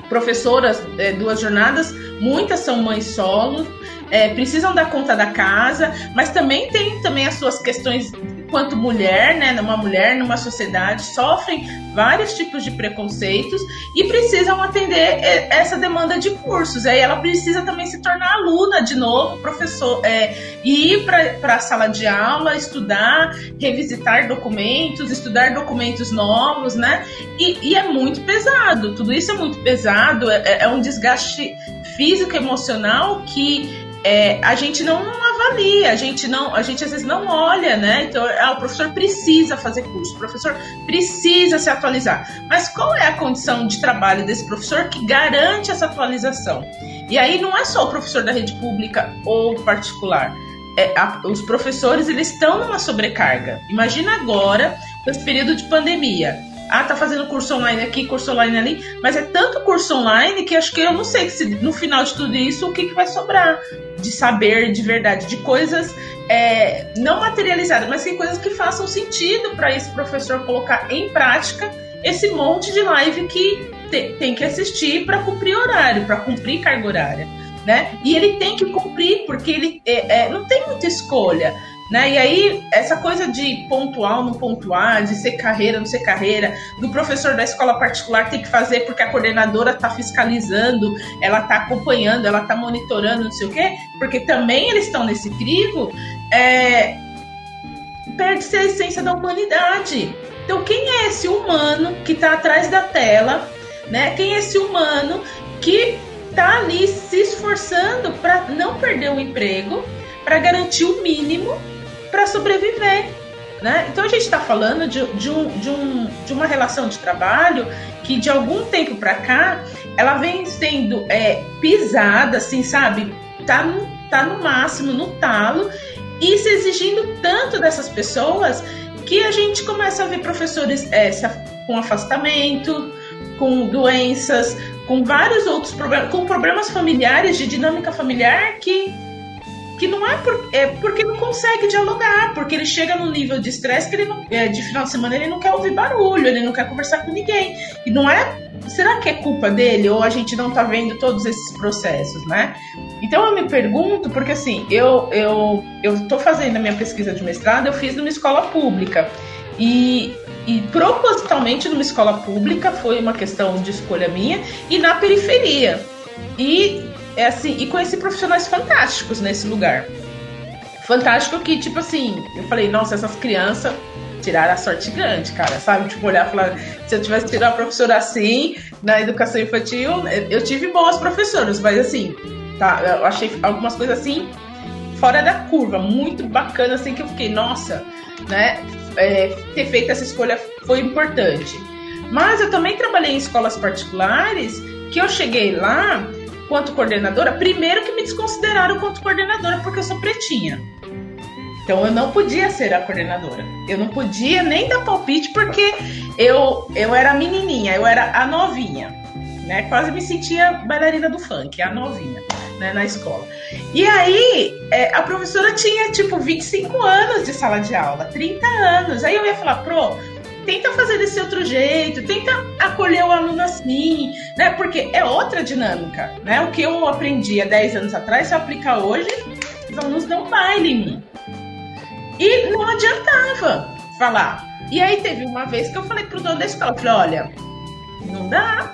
professoras, é, duas jornadas, muitas são mães solo, é, precisam dar conta da casa, mas também tem também as suas questões enquanto mulher, né, numa mulher, numa sociedade, sofrem vários tipos de preconceitos e precisam atender essa demanda de cursos. Aí ela precisa também se tornar aluna de novo, professor, é, ir para a sala de aula, estudar, revisitar documentos, estudar documentos novos, né? E, e é muito pesado, tudo isso é muito pesado, é, é um desgaste físico, emocional que é, a gente não, avalia, a gente não, a gente às vezes não olha, né? Então, ah, o professor precisa fazer curso, o professor precisa se atualizar. Mas qual é a condição de trabalho desse professor que garante essa atualização? E aí não é só o professor da rede pública ou particular. É, a, os professores eles estão numa sobrecarga. Imagina agora, nesse período de pandemia ah, tá fazendo curso online aqui, curso online ali, mas é tanto curso online que acho que eu não sei se no final de tudo isso o que, que vai sobrar de saber de verdade, de coisas é, não materializadas, mas que coisas que façam sentido para esse professor colocar em prática esse monte de live que te, tem que assistir para cumprir horário, para cumprir carga horária. Né? E ele tem que cumprir, porque ele é, é, não tem muita escolha. Né? E aí, essa coisa de pontual, não pontuar, de ser carreira, não ser carreira, do professor da escola particular ter que fazer porque a coordenadora está fiscalizando, ela está acompanhando, ela está monitorando, não sei o quê, porque também eles estão nesse crivo, é... perde-se a essência da humanidade. Então, quem é esse humano que está atrás da tela? Né? Quem é esse humano que está ali se esforçando para não perder o emprego, para garantir o mínimo para sobreviver. Né? Então a gente está falando de, de, um, de, um, de uma relação de trabalho que de algum tempo para cá ela vem sendo é, pisada, assim, sabe? Tá no, tá no máximo, no talo, e se exigindo tanto dessas pessoas que a gente começa a ver professores é, com afastamento, com doenças, com vários outros problemas, com problemas familiares, de dinâmica familiar que que não é, por, é porque não consegue dialogar, porque ele chega num nível de estresse que ele não, é, de final de semana ele não quer ouvir barulho, ele não quer conversar com ninguém. E não é. Será que é culpa dele ou a gente não tá vendo todos esses processos, né? Então eu me pergunto, porque assim, eu, eu, eu tô fazendo a minha pesquisa de mestrado, eu fiz numa escola pública. E, e propositalmente numa escola pública, foi uma questão de escolha minha, e na periferia. E é assim, e conheci profissionais fantásticos nesse lugar. Fantástico que, tipo assim, eu falei, nossa, essas crianças tiraram a sorte grande, cara, sabe? Tipo, olhar e falar, se eu tivesse tirado uma professora assim, na educação infantil, eu tive boas professoras, mas assim, tá, eu achei algumas coisas assim, fora da curva, muito bacana, assim, que eu fiquei, nossa, né? É, ter feito essa escolha foi importante. Mas eu também trabalhei em escolas particulares que eu cheguei lá quanto coordenadora, primeiro que me desconsideraram quanto coordenadora porque eu sou pretinha. Então eu não podia ser a coordenadora. Eu não podia nem dar palpite porque eu, eu era menininha, eu era a novinha. Né? Quase me sentia bailarina do funk, a novinha, né, na escola. E aí, é, a professora tinha tipo 25 anos de sala de aula, 30 anos. Aí eu ia falar, pro, tenta fazer desse outro jeito, tenta acolher o aluno assim, né? Porque é outra dinâmica, né? O que eu aprendi há 10 anos atrás, se eu aplicar hoje, os alunos dão baile em mim. E não adiantava falar. E aí teve uma vez que eu falei pro dono da escola, falei, olha, não dá.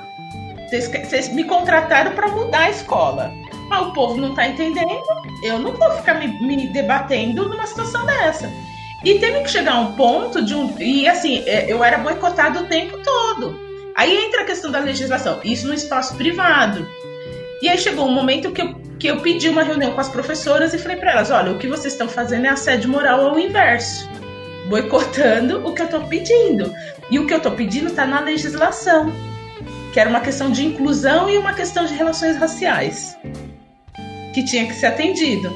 Vocês, me contrataram para mudar a escola. Mas o povo não tá entendendo, eu não vou ficar me, me debatendo numa situação dessa. E teve que chegar a um ponto de um. E assim, é, eu era boicotado o tempo todo. Aí entra a questão da legislação, isso no espaço privado. E aí chegou um momento que eu, que eu pedi uma reunião com as professoras e falei para elas: olha, o que vocês estão fazendo é assédio moral ao inverso boicotando o que eu estou pedindo. E o que eu estou pedindo está na legislação, que era uma questão de inclusão e uma questão de relações raciais, que tinha que ser atendido.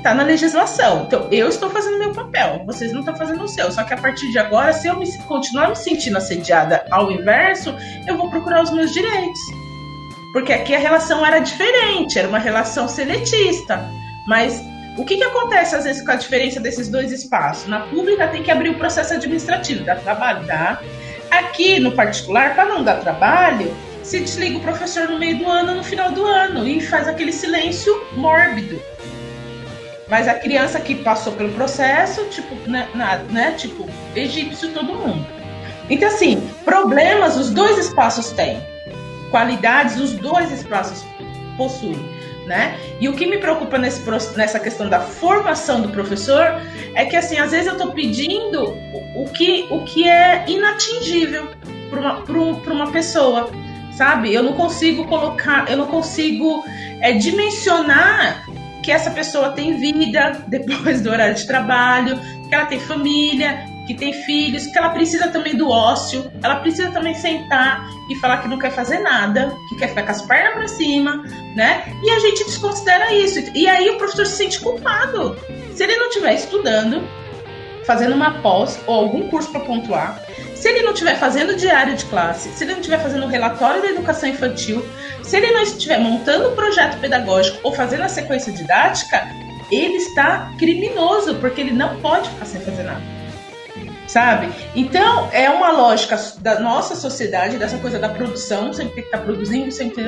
Está na legislação. Então, eu estou fazendo meu papel, vocês não estão fazendo o seu. Só que a partir de agora, se eu me, continuar me sentindo assediada ao inverso, eu vou procurar os meus direitos. Porque aqui a relação era diferente, era uma relação seletista. Mas o que, que acontece às vezes com a diferença desses dois espaços? Na pública tem que abrir o processo administrativo, dá trabalho, dá. Aqui no particular, para não dar trabalho, se desliga o professor no meio do ano, no final do ano, e faz aquele silêncio mórbido. Mas a criança que passou pelo processo, tipo, né, né, tipo, egípcio todo mundo. Então, assim, problemas os dois espaços têm. Qualidades os dois espaços possuem né? E o que me preocupa nesse, nessa questão da formação do professor é que, assim, às vezes eu estou pedindo o, que, o que é inatingível para uma, um, uma pessoa, sabe? Eu não consigo colocar, eu não consigo é, dimensionar que essa pessoa tem vida depois do horário de trabalho, que ela tem família, que tem filhos, que ela precisa também do ócio, ela precisa também sentar e falar que não quer fazer nada, que quer ficar com as pernas para cima, né? E a gente desconsidera isso. E aí o professor se sente culpado. Se ele não estiver estudando, fazendo uma pós ou algum curso para pontuar, se ele não estiver fazendo diário de classe, se ele não estiver fazendo relatório da educação infantil, se ele não estiver montando o projeto pedagógico ou fazendo a sequência didática, ele está criminoso, porque ele não pode ficar sem fazer nada sabe? Então, é uma lógica da nossa sociedade, dessa coisa da produção, sempre tem que estar tá produzindo, sempre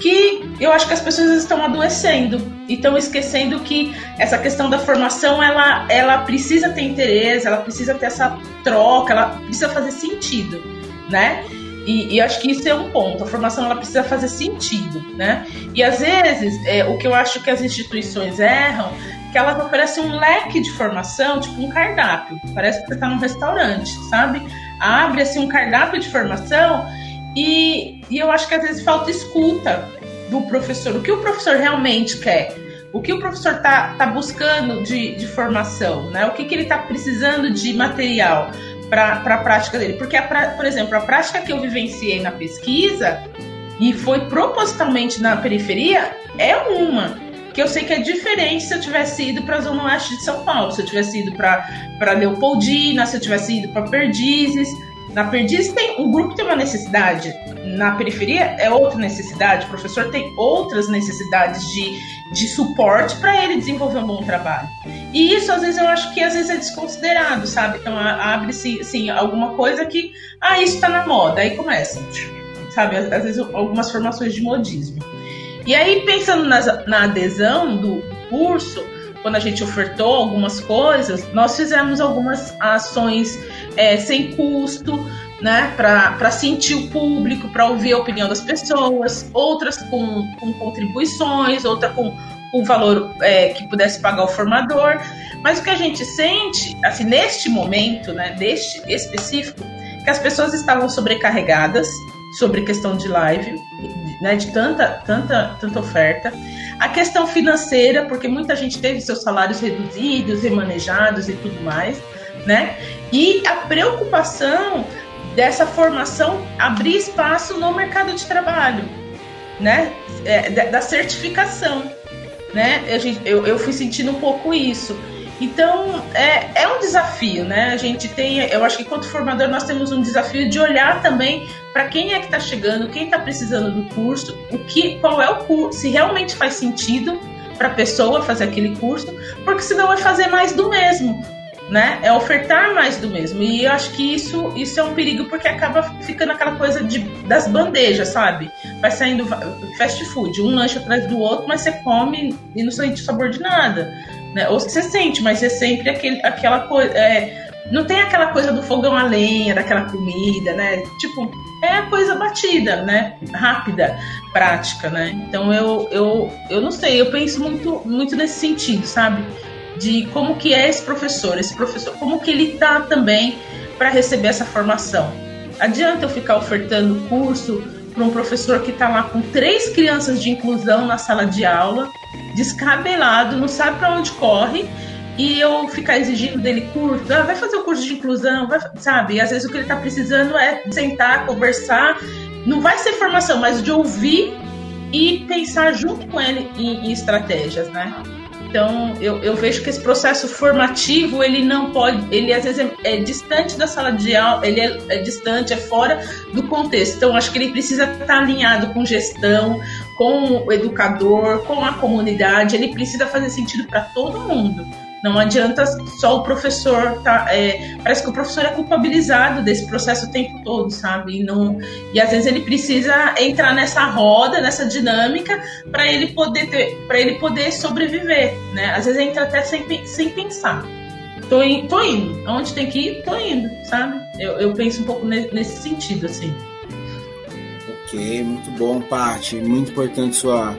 que eu acho que as pessoas estão adoecendo e estão esquecendo que essa questão da formação, ela, ela precisa ter interesse, ela precisa ter essa troca, ela precisa fazer sentido, né? E, e, acho que isso é um ponto. A formação ela precisa fazer sentido, né? E às vezes é, o que eu acho que as instituições erram que elas oferecem um leque de formação, tipo um cardápio. Parece que você está num restaurante, sabe? Abre assim um cardápio de formação e, e eu acho que às vezes falta escuta do professor. O que o professor realmente quer? O que o professor está tá buscando de, de formação? Né? O que, que ele está precisando de material para a prática dele? Porque, a, por exemplo, a prática que eu vivenciei na pesquisa e foi propositalmente na periferia é uma que eu sei que é diferente se eu tivesse ido para a Zona Oeste de São Paulo, se eu tivesse ido para Leopoldina, se eu tivesse ido para Perdizes. Na Perdizes tem um grupo tem uma necessidade, na periferia é outra necessidade, o professor tem outras necessidades de, de suporte para ele desenvolver um bom trabalho. E isso às vezes eu acho que às vezes é desconsiderado, sabe? Então abre-se assim, alguma coisa que, ah, isso está na moda, aí começa, sabe? Às vezes algumas formações de modismo. E aí, pensando nas, na adesão do curso, quando a gente ofertou algumas coisas, nós fizemos algumas ações é, sem custo, né, para sentir o público, para ouvir a opinião das pessoas, outras com, com contribuições, outra com o valor é, que pudesse pagar o formador. Mas o que a gente sente, assim, neste momento, né, neste específico, que as pessoas estavam sobrecarregadas sobre questão de live, né, de tanta, tanta, tanta oferta. A questão financeira, porque muita gente teve seus salários reduzidos, remanejados e tudo mais, né? E a preocupação dessa formação abrir espaço no mercado de trabalho, né? É, da certificação, né? Eu, eu fui sentindo um pouco isso. Então, é, é um desafio, né? A gente tem, eu acho que enquanto formador nós temos um desafio de olhar também para quem é que está chegando, quem está precisando do curso, o que, qual é o curso, se realmente faz sentido para a pessoa fazer aquele curso, porque senão vai fazer mais do mesmo. né? É ofertar mais do mesmo. E eu acho que isso, isso é um perigo porque acaba ficando aquela coisa de, das bandejas, sabe? Vai saindo fast food, um lanche atrás do outro, mas você come e não sente sabor de nada. Né? Ou você sente, mas é sempre aquele, aquela coisa. É, não tem aquela coisa do fogão a lenha, daquela comida, né? Tipo, é coisa batida, né? Rápida, prática, né? Então eu, eu, eu não sei, eu penso muito, muito nesse sentido, sabe? de como que é esse professor, esse professor, como que ele tá também para receber essa formação. Adianta eu ficar ofertando curso para um professor que está lá com três crianças de inclusão na sala de aula, descabelado, não sabe para onde corre, e eu ficar exigindo dele curso, ah, vai fazer o curso de inclusão, vai, sabe? E às vezes o que ele está precisando é sentar, conversar, não vai ser formação, mas de ouvir e pensar junto com ele em, em estratégias, né? Então, eu, eu vejo que esse processo formativo, ele não pode, ele às vezes é, é distante da sala de aula, ele é, é, distante, é fora do contexto. Então, acho que ele precisa estar alinhado com gestão, com o educador, com a comunidade, ele precisa fazer sentido para todo mundo. Não adianta só o professor tá, é, parece que o professor é culpabilizado desse processo o tempo todo, sabe? E, não, e às vezes ele precisa entrar nessa roda, nessa dinâmica para ele poder para ele poder sobreviver, né? Às vezes entra até sem, sem pensar. Tô, in, tô indo, aonde tem que ir, tô indo, sabe? Eu, eu penso um pouco nesse sentido, assim. Ok, muito bom, Paty. Muito importante sua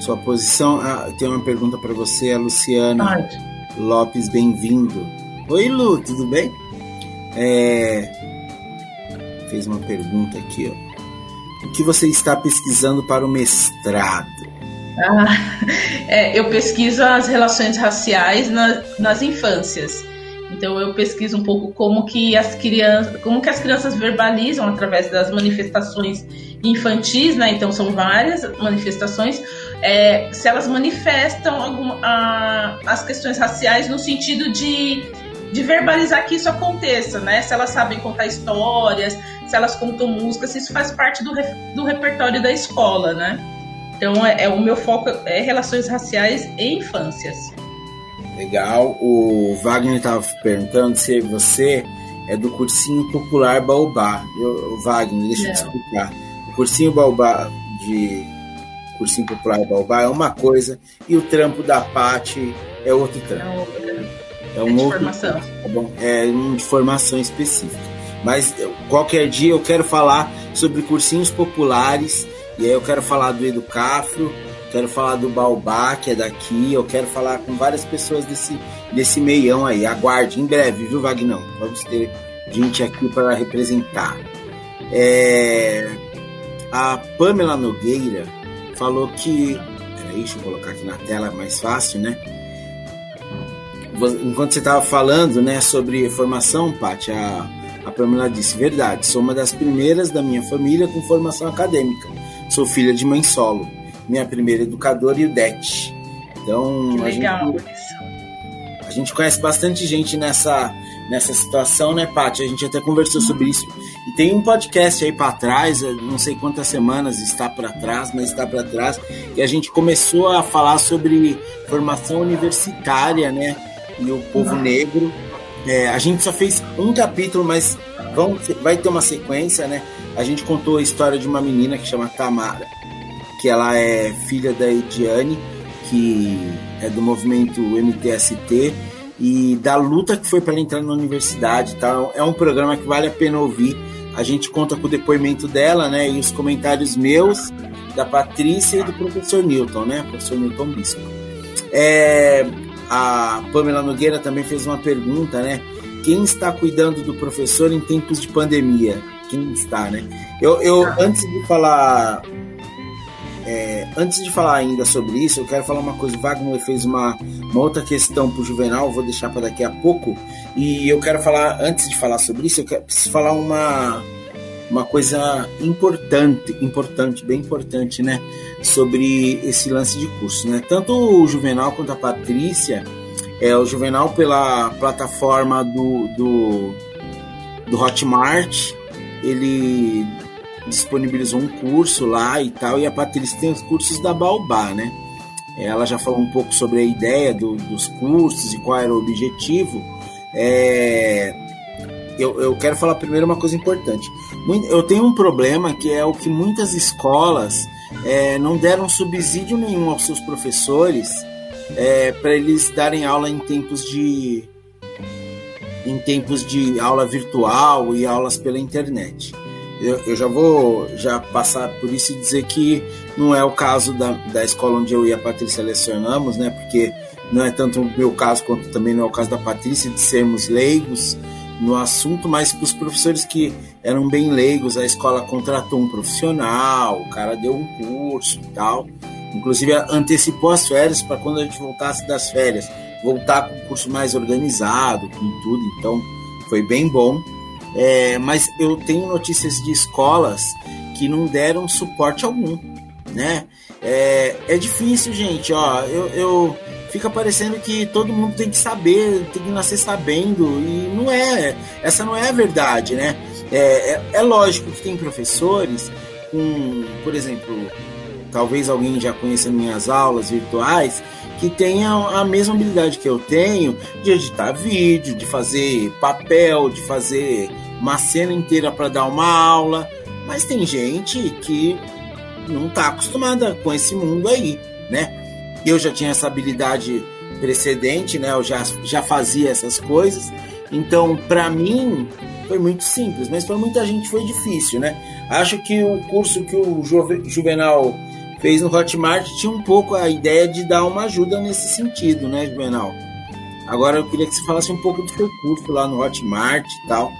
sua posição. Ah, tem uma pergunta para você, a Luciana. Pode. Lopes, bem-vindo. Oi, Lu, tudo bem? É... Fez uma pergunta aqui, ó. O que você está pesquisando para o mestrado? Ah, é, eu pesquiso as relações raciais na, nas infâncias. Então eu pesquiso um pouco como que as crianças, como que as crianças verbalizam através das manifestações infantis, né? Então são várias manifestações, é, se elas manifestam alguma, a, as questões raciais no sentido de, de verbalizar que isso aconteça, né? Se elas sabem contar histórias, se elas contam músicas, se isso faz parte do, do repertório da escola, né? Então, é, é, o meu foco é relações raciais e infâncias. Legal. O Wagner estava perguntando se você é do cursinho popular Baobá. Eu, Wagner, deixa eu te explicar. O cursinho Baobá de cursinho popular Baobá é uma coisa e o trampo da Pati é outro trampo. É, é um é outro formação. Tá bom? É um de formação específica. Mas qualquer dia eu quero falar sobre cursinhos populares e aí eu quero falar do Educafro, quero falar do Baobá, que é daqui, eu quero falar com várias pessoas desse, desse meião aí. Aguarde em breve, viu, Vagnão? Vamos ter gente aqui para representar. É... A Pamela Nogueira falou que. Peraí, deixa eu colocar aqui na tela mais fácil, né? Enquanto você estava falando né, sobre formação, Paty, a, a Pamela disse: verdade, sou uma das primeiras da minha família com formação acadêmica. Sou filha de mãe solo, minha primeira educadora e o DET. Então, que legal a gente, isso. A gente conhece bastante gente nessa, nessa situação, né, Paty? A gente até conversou uhum. sobre isso e tem um podcast aí para trás, não sei quantas semanas está para trás, mas está para trás, e a gente começou a falar sobre formação universitária, né? E o povo negro. É, a gente só fez um capítulo, mas vamos, vai ter uma sequência, né? A gente contou a história de uma menina que chama Tamara, que ela é filha da Ediane, que é do movimento MTST, e da luta que foi para entrar na universidade. Tá? É um programa que vale a pena ouvir a gente conta com o depoimento dela, né? E os comentários meus, da Patrícia e do professor Newton, né? Professor Newton Bispo. É, a Pamela Nogueira também fez uma pergunta, né? Quem está cuidando do professor em tempos de pandemia? Quem está, né? Eu, eu antes de falar é, antes de falar ainda sobre isso, eu quero falar uma coisa. O Wagner fez uma, uma outra questão para o Juvenal, vou deixar para daqui a pouco. E eu quero falar, antes de falar sobre isso, eu quero, preciso falar uma, uma coisa importante, importante, bem importante, né? Sobre esse lance de curso, né? Tanto o Juvenal quanto a Patrícia, é, o Juvenal pela plataforma do, do, do Hotmart, ele disponibilizou um curso lá e tal, e a Patrícia tem os cursos da Baobá, né? Ela já falou um pouco sobre a ideia do, dos cursos e qual era o objetivo. É, eu, eu quero falar primeiro uma coisa importante. Eu tenho um problema que é o que muitas escolas é, não deram subsídio nenhum aos seus professores é, para eles darem aula em tempos de em tempos de aula virtual e aulas pela internet. Eu, eu, já vou já passar por isso e dizer que não é o caso da, da escola onde eu e a Patrícia lecionamos, né? Porque não é tanto o meu caso quanto também não é o caso da Patrícia de sermos leigos no assunto, mas para os professores que eram bem leigos, a escola contratou um profissional, o cara deu um curso e tal. Inclusive antecipou as férias para quando a gente voltasse das férias, voltar com o curso mais organizado, com tudo. Então foi bem bom. É, mas eu tenho notícias de escolas que não deram suporte algum, né? É, é difícil, gente. Ó, eu, eu fica parecendo que todo mundo tem que saber, tem que nascer sabendo e não é. Essa não é a verdade, né? É, é, é lógico que tem professores com, por exemplo, talvez alguém já conheça minhas aulas virtuais que tenham a mesma habilidade que eu tenho de editar vídeo, de fazer papel, de fazer uma cena inteira para dar uma aula, mas tem gente que não está acostumada com esse mundo aí, né? Eu já tinha essa habilidade precedente, né? Eu já, já fazia essas coisas. Então, para mim, foi muito simples, mas para muita gente foi difícil, né? Acho que o curso que o Juvenal fez no Hotmart tinha um pouco a ideia de dar uma ajuda nesse sentido, né, Juvenal? Agora eu queria que você falasse um pouco do seu curso lá no Hotmart e tal.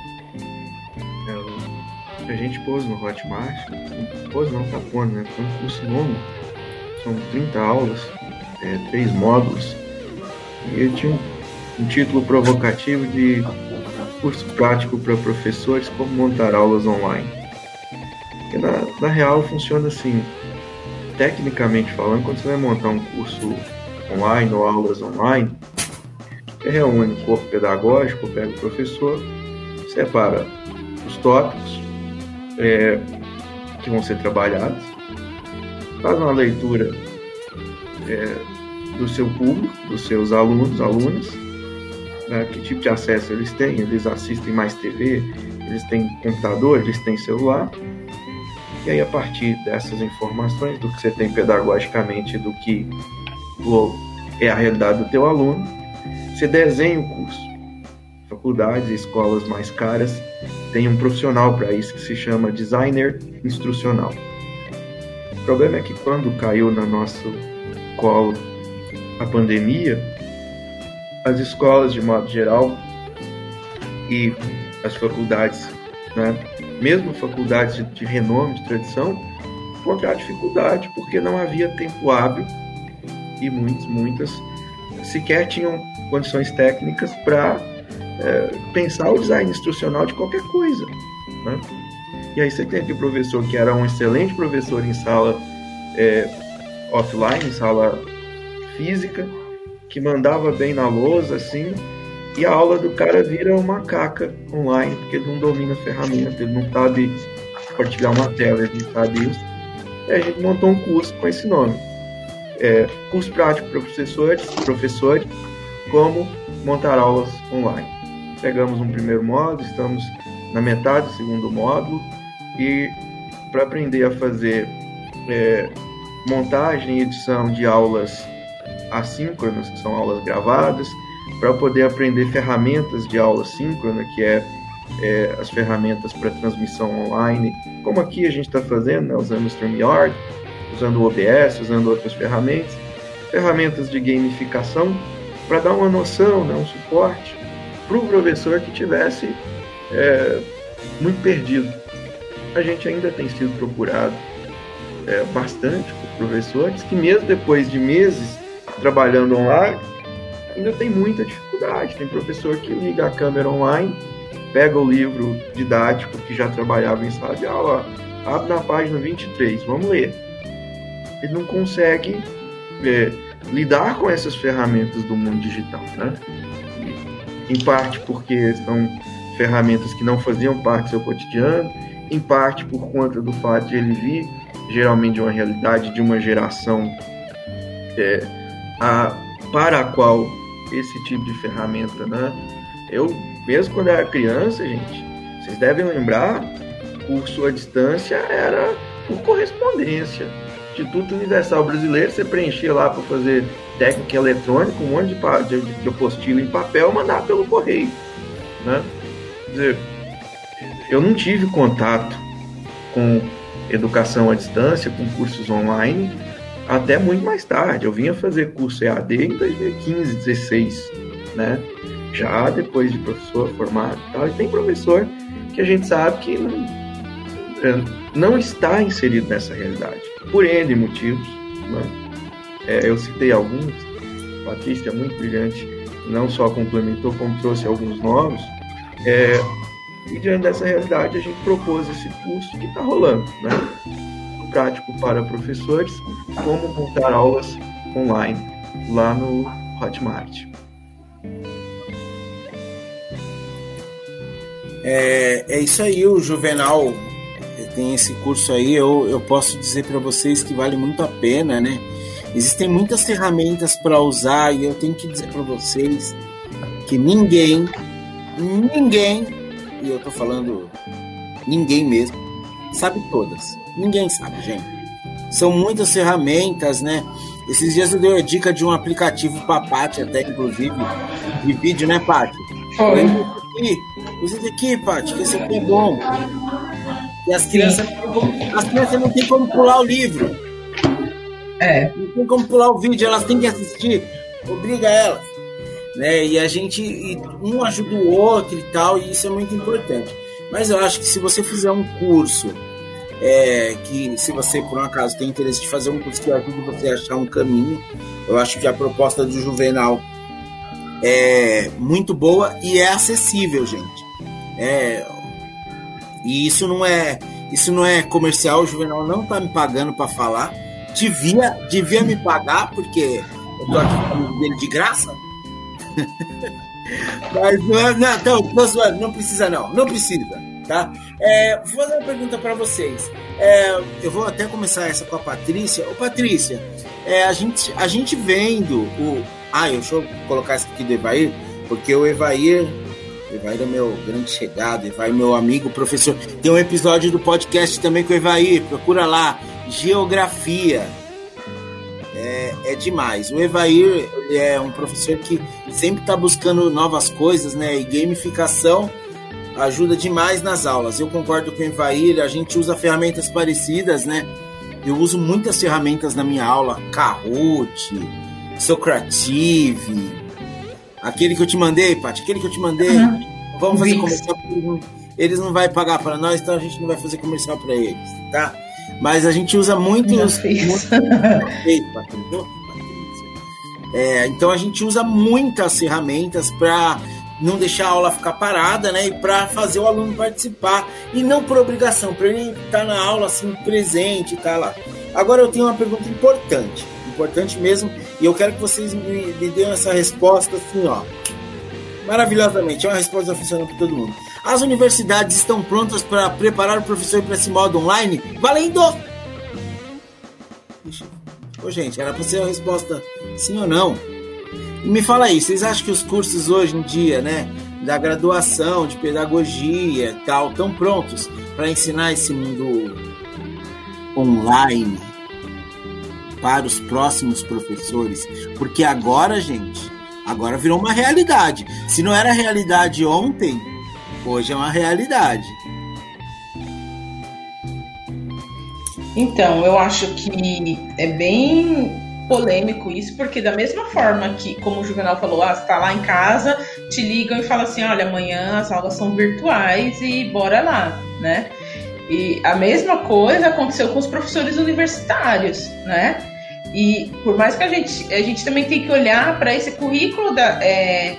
É, a gente pôs no Hotmart, pôs não, tá pondo, né? Foi um curso longo, são 30 aulas, é, três módulos, e ele tinha um, um título provocativo de curso prático para professores como montar aulas online. Porque na, na real funciona assim, tecnicamente falando, quando você vai montar um curso online ou aulas online, você reúne o corpo pedagógico, pega o professor, separa os tópicos é, que vão ser trabalhados, faz uma leitura é, do seu público, dos seus alunos, alunas, né, que tipo de acesso eles têm, eles assistem mais TV, eles têm computador, eles têm celular, e aí, a partir dessas informações, do que você tem pedagogicamente, do que é a realidade do teu aluno, você desenha o curso. Faculdades e escolas mais caras têm um profissional para isso que se chama designer instrucional. O problema é que quando caiu no nosso colo a pandemia, as escolas de modo geral e as faculdades né, mesmo faculdades de, de renome, de tradição, encontrar dificuldade, porque não havia tempo hábil e muitas, muitas sequer tinham condições técnicas para é, pensar o design instrucional de qualquer coisa. Né? E aí você tem aqui o professor que era um excelente professor em sala é, offline, em sala física, que mandava bem na lousa, assim, e a aula do cara vira uma caca online, porque ele não domina a ferramenta, ele não sabe compartilhar uma tela, ele não sabe isso. E a gente montou um curso com esse nome. É, curso prático para professores, professores, como montar aulas online. Pegamos um primeiro módulo, estamos na metade do segundo módulo, e para aprender a fazer é, montagem e edição de aulas assíncronas, que são aulas gravadas, para poder aprender ferramentas de aula síncrona, que é, é as ferramentas para transmissão online, como aqui a gente está fazendo, né, usando o StreamYard, usando o OBS, usando outras ferramentas, ferramentas de gamificação, para dar uma noção, né, um suporte para o professor que tivesse é, muito perdido. A gente ainda tem sido procurado é, bastante por professores que, mesmo depois de meses trabalhando online, ainda tem muita dificuldade. Tem professor que liga a câmera online, pega o livro didático que já trabalhava em sala de aula, abre na página 23, vamos ler. Ele não consegue é, lidar com essas ferramentas do mundo digital, né? Em parte porque são ferramentas que não faziam parte do seu cotidiano, em parte por conta do fato de ele vir geralmente uma realidade de uma geração é, a, para a qual esse tipo de ferramenta né, Eu, mesmo quando era criança, gente, vocês devem lembrar, curso à distância era por correspondência. Instituto Universal Brasileiro, você preenchia lá para fazer técnica eletrônica, um monte de, de, de apostila em papel, mandar pelo correio. Né? Quer dizer, eu não tive contato com educação à distância, com cursos online, até muito mais tarde. Eu vinha fazer curso EAD em 2015, 16, né? Já depois de professor formado e tal. E tem professor que a gente sabe que não, é, não está inserido nessa realidade, por N motivos. Né? É, eu citei alguns, Patrícia é muito brilhante, não só complementou, como trouxe alguns novos. É, e diante dessa realidade, a gente propôs esse curso que está rolando, né? Prático para professores, como montar aulas online lá no Hotmart. É, é isso aí, o Juvenal tem esse curso aí. Eu, eu posso dizer para vocês que vale muito a pena, né? Existem muitas ferramentas para usar e eu tenho que dizer para vocês que ninguém, ninguém e eu tô falando ninguém mesmo, sabe todas. Ninguém sabe, gente. São muitas ferramentas, né? Esses dias eu dei a dica de um aplicativo para Paty, até inclusive, de vídeo, né, Paty? Foi. Usa esse aqui, Paty, que esse aqui é bom. E as crianças, as crianças não têm como pular o livro. É. Não tem como pular o vídeo, elas têm que assistir. Obriga elas né? E a gente um ajuda o outro e tal, e isso é muito importante. Mas eu acho que se você fizer um curso, é, que se você por um acaso tem interesse de fazer um curso que ajude você a achar um caminho, eu acho que a proposta do Juvenal é muito boa e é acessível, gente. É, e isso não é isso não é comercial, o Juvenal não tá me pagando para falar. Devia, devia me pagar, porque eu tô aqui falando dele de graça, Mas não, não, não, não precisa não, não precisa, tá? É, vou fazer uma pergunta para vocês. É, eu vou até começar essa com a Patrícia. Ô Patrícia, é, a, gente, a gente vendo o... Ah, deixa eu colocar isso aqui do Evair, porque o Evair Evair é meu grande chegado, Evair meu amigo, professor. Tem um episódio do podcast também com o Evair, procura lá, Geografia é, é demais. O Evair é um professor que sempre está buscando novas coisas, né? E gamificação ajuda demais nas aulas. Eu concordo com o Evair, a gente usa ferramentas parecidas, né? Eu uso muitas ferramentas na minha aula, Kahoot, Socrative, aquele que eu te mandei, Paty, aquele que eu te mandei. Uhum. Vamos fazer comercial, eles não vai pagar para nós, então a gente não vai fazer comercial para eles, tá? Mas a gente usa muitos. muitos... é, então a gente usa muitas ferramentas para não deixar a aula ficar parada, né? E para fazer o aluno participar. E não por obrigação, para ele estar tá na aula assim, presente, tá lá. Agora eu tenho uma pergunta importante, importante mesmo, e eu quero que vocês me, me deem essa resposta assim, ó. Maravilhosamente, é uma resposta funcionando para todo mundo. As universidades estão prontas para preparar o professor para esse modo online? Valendo! Ô, gente, era para ser a resposta sim ou não. Me fala aí, vocês acham que os cursos hoje em dia, né, da graduação, de pedagogia tal, estão prontos para ensinar esse mundo online para os próximos professores? Porque agora, gente, agora virou uma realidade. Se não era realidade ontem, Hoje é uma realidade. Então, eu acho que é bem polêmico isso, porque da mesma forma que, como o Juvenal falou, ah, você tá lá em casa, te ligam e falam assim, olha, amanhã as aulas são virtuais e bora lá, né? E a mesma coisa aconteceu com os professores universitários, né? E por mais que a gente, a gente também tem que olhar para esse currículo da, é,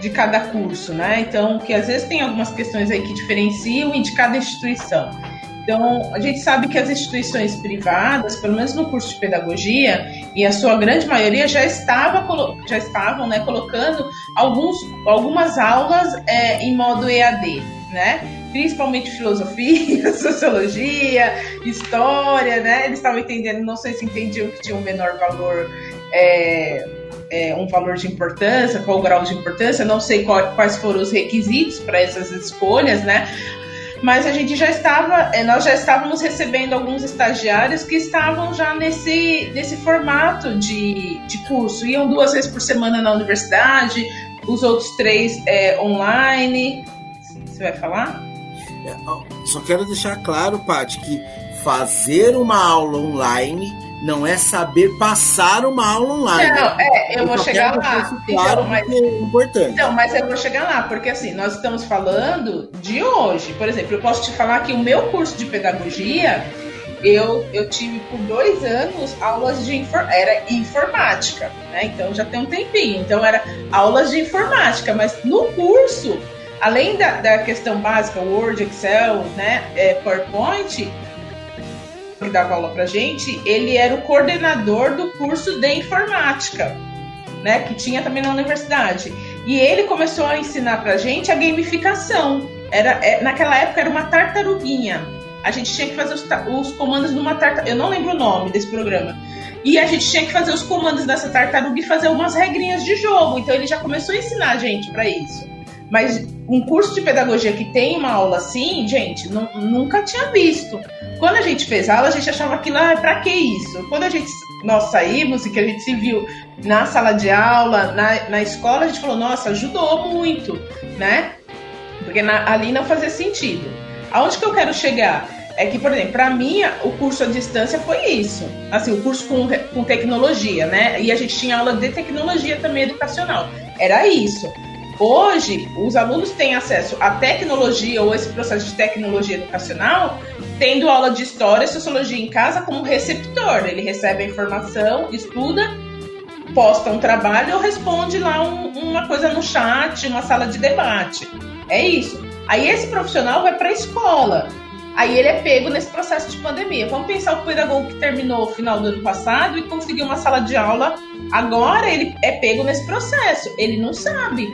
de cada curso, né? Então, que às vezes tem algumas questões aí que diferenciam e de cada instituição. Então, a gente sabe que as instituições privadas, pelo menos no curso de pedagogia, e a sua grande maioria já, estava, já estavam né, colocando alguns, algumas aulas é, em modo EAD, né? Principalmente filosofia, sociologia, história, né? Eles estavam entendendo, não sei se entendiam que tinha um menor valor é, é, um valor de importância, qual o grau de importância, não sei qual, quais foram os requisitos para essas escolhas, né? Mas a gente já estava, é, nós já estávamos recebendo alguns estagiários que estavam já nesse, nesse formato de, de curso. Iam duas vezes por semana na universidade, os outros três é, online. Você vai falar? É, só quero deixar claro, Paty, que fazer uma aula online não é saber passar uma aula online. Não, é, eu, eu vou chegar lá. Claro, então, mas, é importante. Então, mas eu vou chegar lá, porque assim, nós estamos falando de hoje. Por exemplo, eu posso te falar que o meu curso de pedagogia, eu, eu tive por dois anos aulas de infor, era informática, né? Então já tem um tempinho. Então era aulas de informática, mas no curso, além da, da questão básica, Word, Excel, né, é, PowerPoint, que dava aula pra gente, ele era o coordenador do curso de informática, né, que tinha também na universidade. E ele começou a ensinar pra gente a gamificação. Era, é, naquela época era uma tartaruguinha. A gente tinha que fazer os, os comandos numa tartaruga. Eu não lembro o nome desse programa. E a gente tinha que fazer os comandos dessa tartaruga e fazer umas regrinhas de jogo. Então ele já começou a ensinar a gente para isso. Mas um curso de pedagogia que tem uma aula assim, gente, nunca tinha visto. Quando a gente fez aula, a gente achava aquilo, ah, pra que isso? Quando a gente, nós saímos e que a gente se viu na sala de aula, na, na escola, a gente falou, nossa, ajudou muito, né? Porque na, ali não fazia sentido. Aonde que eu quero chegar? É que, por exemplo, para mim, o curso à distância foi isso. Assim, o curso com, com tecnologia, né? E a gente tinha aula de tecnologia também educacional. Era isso. Hoje, os alunos têm acesso à tecnologia ou esse processo de tecnologia educacional, tendo aula de história e sociologia em casa como receptor. Ele recebe a informação, estuda, posta um trabalho ou responde lá um, uma coisa no chat, uma sala de debate. É isso. Aí esse profissional vai para a escola. Aí ele é pego nesse processo de pandemia. Vamos pensar o pedagogo que terminou o final do ano passado e conseguiu uma sala de aula. Agora ele é pego nesse processo. Ele não sabe.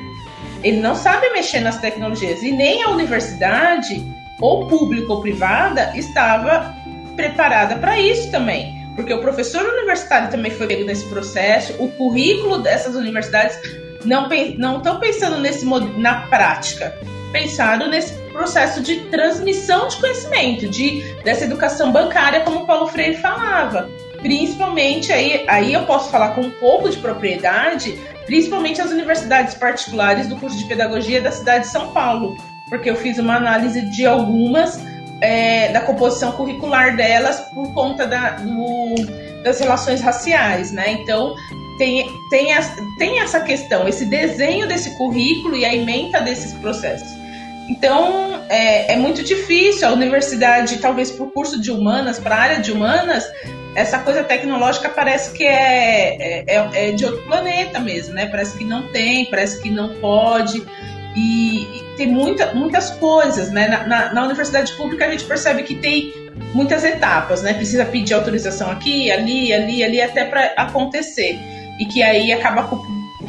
Ele não sabe mexer nas tecnologias. E nem a universidade, ou pública ou privada, estava preparada para isso também. Porque o professor universitário também foi pego nesse processo, o currículo dessas universidades não estão pensando nesse na prática, pensaram nesse processo de transmissão de conhecimento, de dessa educação bancária, como o Paulo Freire falava. Principalmente aí, aí eu posso falar com um pouco de propriedade, principalmente as universidades particulares do curso de pedagogia da cidade de São Paulo, porque eu fiz uma análise de algumas é, da composição curricular delas por conta da, do, das relações raciais, né? Então tem, tem, tem essa questão, esse desenho desse currículo e a emenda desses processos. Então é, é muito difícil a universidade, talvez o curso de humanas, para a área de humanas, essa coisa tecnológica parece que é, é, é, é, de outro planeta mesmo, né? Parece que não tem, parece que não pode. E, e tem muita, muitas coisas, né? Na, na, na, universidade pública a gente percebe que tem muitas etapas, né? Precisa pedir autorização aqui, ali, ali, ali, até para acontecer. E que aí acaba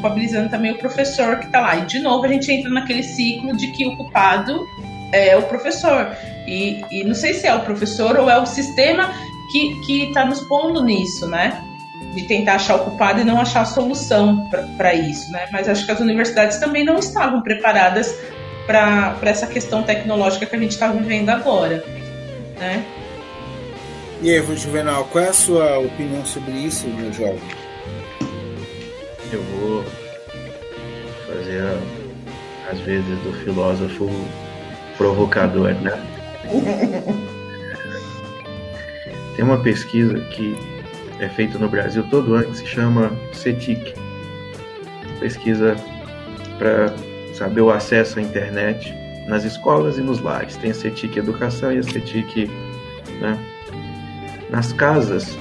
culpabilizando também o professor que está lá. E de novo a gente entra naquele ciclo de que o culpado é o professor. E, e não sei se é o professor ou é o sistema que está nos pondo nisso, né? De tentar achar o culpado e não achar a solução para isso, né? Mas acho que as universidades também não estavam preparadas para essa questão tecnológica que a gente está vivendo agora, né? E aí, Juvenal, qual é a sua opinião sobre isso, meu jovem? Eu vou às vezes, do filósofo provocador, né? Tem uma pesquisa que é feita no Brasil todo ano que se chama CETIC pesquisa para saber o acesso à internet nas escolas e nos lares. Tem a CETIC Educação e a CETIC né? nas casas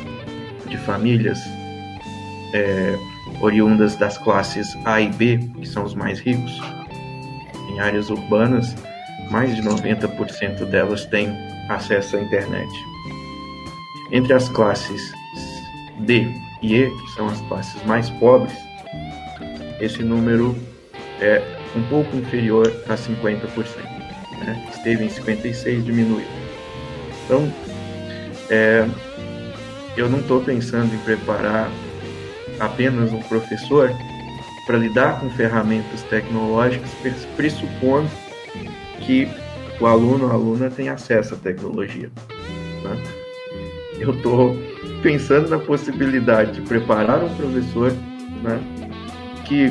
de famílias é, oriundas das classes A e B, que são os mais ricos, em áreas urbanas, mais de 90% delas têm acesso à internet. Entre as classes D e E, que são as classes mais pobres, esse número é um pouco inferior a 50%. Né? Esteve em 56%, diminuiu. Então, é, eu não estou pensando em preparar apenas um professor para lidar com ferramentas tecnológicas, pressupondo que o aluno, a aluna tem acesso à tecnologia. Né? Eu estou pensando na possibilidade de preparar um professor né, que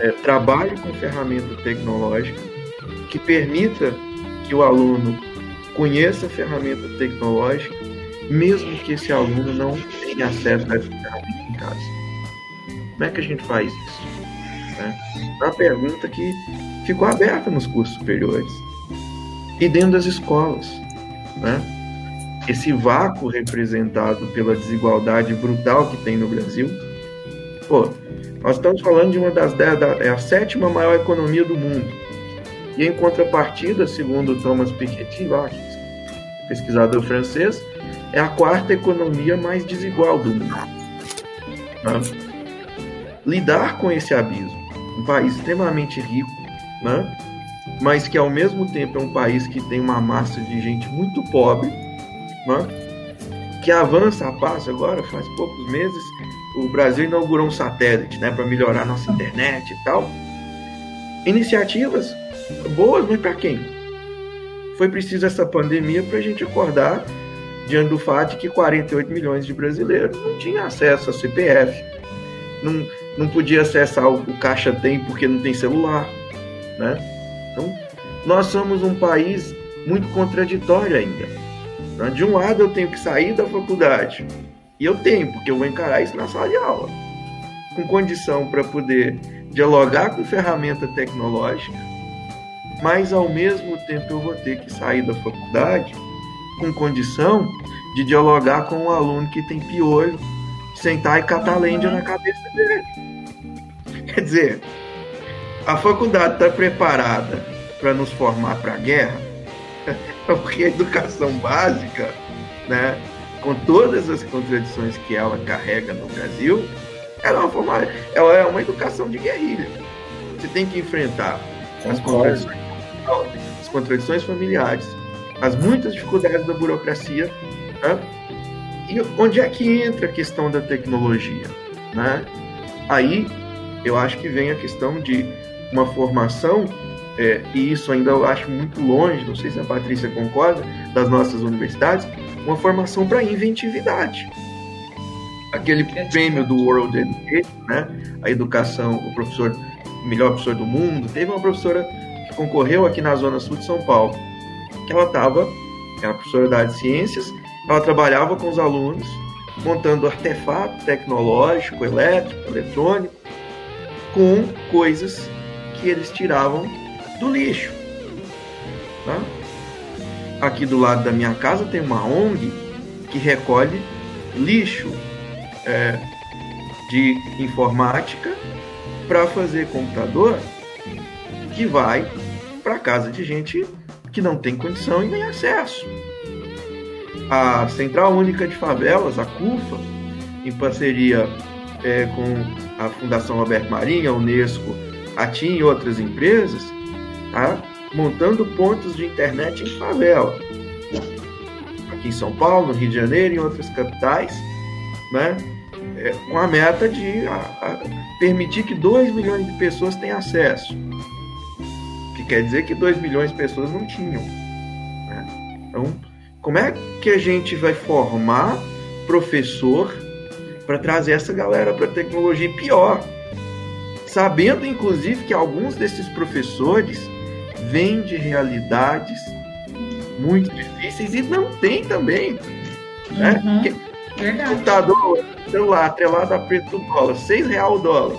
é, trabalhe com ferramenta tecnológica, que permita que o aluno conheça a ferramenta tecnológica, mesmo que esse aluno não tenha acesso a essa ferramenta em casa. Como é que a gente faz isso? Né? Uma pergunta que ficou aberta nos cursos superiores e dentro das escolas. Né? Esse vácuo representado pela desigualdade brutal que tem no Brasil. Pô, nós estamos falando de uma das dez, da, é a sétima maior economia do mundo. E em contrapartida, segundo Thomas Piketty, lá, pesquisador francês, é a quarta economia mais desigual do mundo. Né? Lidar com esse abismo, um país extremamente rico, né? mas que ao mesmo tempo é um país que tem uma massa de gente muito pobre, né? que avança a passo agora, faz poucos meses, o Brasil inaugurou um satélite né, para melhorar nossa internet e tal. Iniciativas boas, mas para quem? Foi preciso essa pandemia para a gente acordar diante do fato de que 48 milhões de brasileiros não tinham acesso a CPF, não, não podia acessar o, Caixa Tem porque não tem celular, né? Então, nós somos um país muito contraditório ainda. Né? De um lado, eu tenho que sair da faculdade, e eu tenho, porque eu vou encarar isso na sala de aula, com condição para poder dialogar com ferramenta tecnológica, mas ao mesmo tempo eu vou ter que sair da faculdade com condição de dialogar com um aluno que tem piolho, sentar e catar lêndia na cabeça dele. Quer dizer, a faculdade está preparada para nos formar para a guerra, porque a educação básica, né, com todas as contradições que ela carrega no Brasil, ela é uma, forma, ela é uma educação de guerrilha. Você tem que enfrentar as contradições, as contradições familiares, as muitas dificuldades da burocracia, né? E onde é que entra a questão da tecnologia, né? Aí eu acho que vem a questão de uma formação é, e isso ainda eu acho muito longe, não sei se a Patrícia concorda, das nossas universidades, uma formação para inventividade. Aquele prêmio do World Education, né? A educação, o professor, o melhor professor do mundo, teve uma professora que concorreu aqui na zona sul de São Paulo, que ela estava, era professora da área de ciências, ela trabalhava com os alunos, montando artefato tecnológico, elétrico, eletrônico, com coisas que eles tiravam do lixo. Tá? Aqui do lado da minha casa tem uma ONG que recolhe lixo é, de informática para fazer computador que vai para casa de gente que não tem condição e nem acesso. A Central Única de Favelas, a CUFA, em parceria é, com a Fundação Alberto Marinho, a Unesco, a TIM e outras empresas, tá? montando pontos de internet em favela. Aqui em São Paulo, no Rio de Janeiro e em outras capitais, né? É, com a meta de a, a permitir que 2 milhões de pessoas tenham acesso. Que quer dizer que 2 milhões de pessoas não tinham. Né? Então, como é que a gente vai formar professor para trazer essa galera para a tecnologia? E pior, sabendo inclusive que alguns desses professores vem de realidades muito difíceis e não tem também. Né? Uhum, verdade. Computador, celular, atrelado a preço do dólar, seis real o dólar.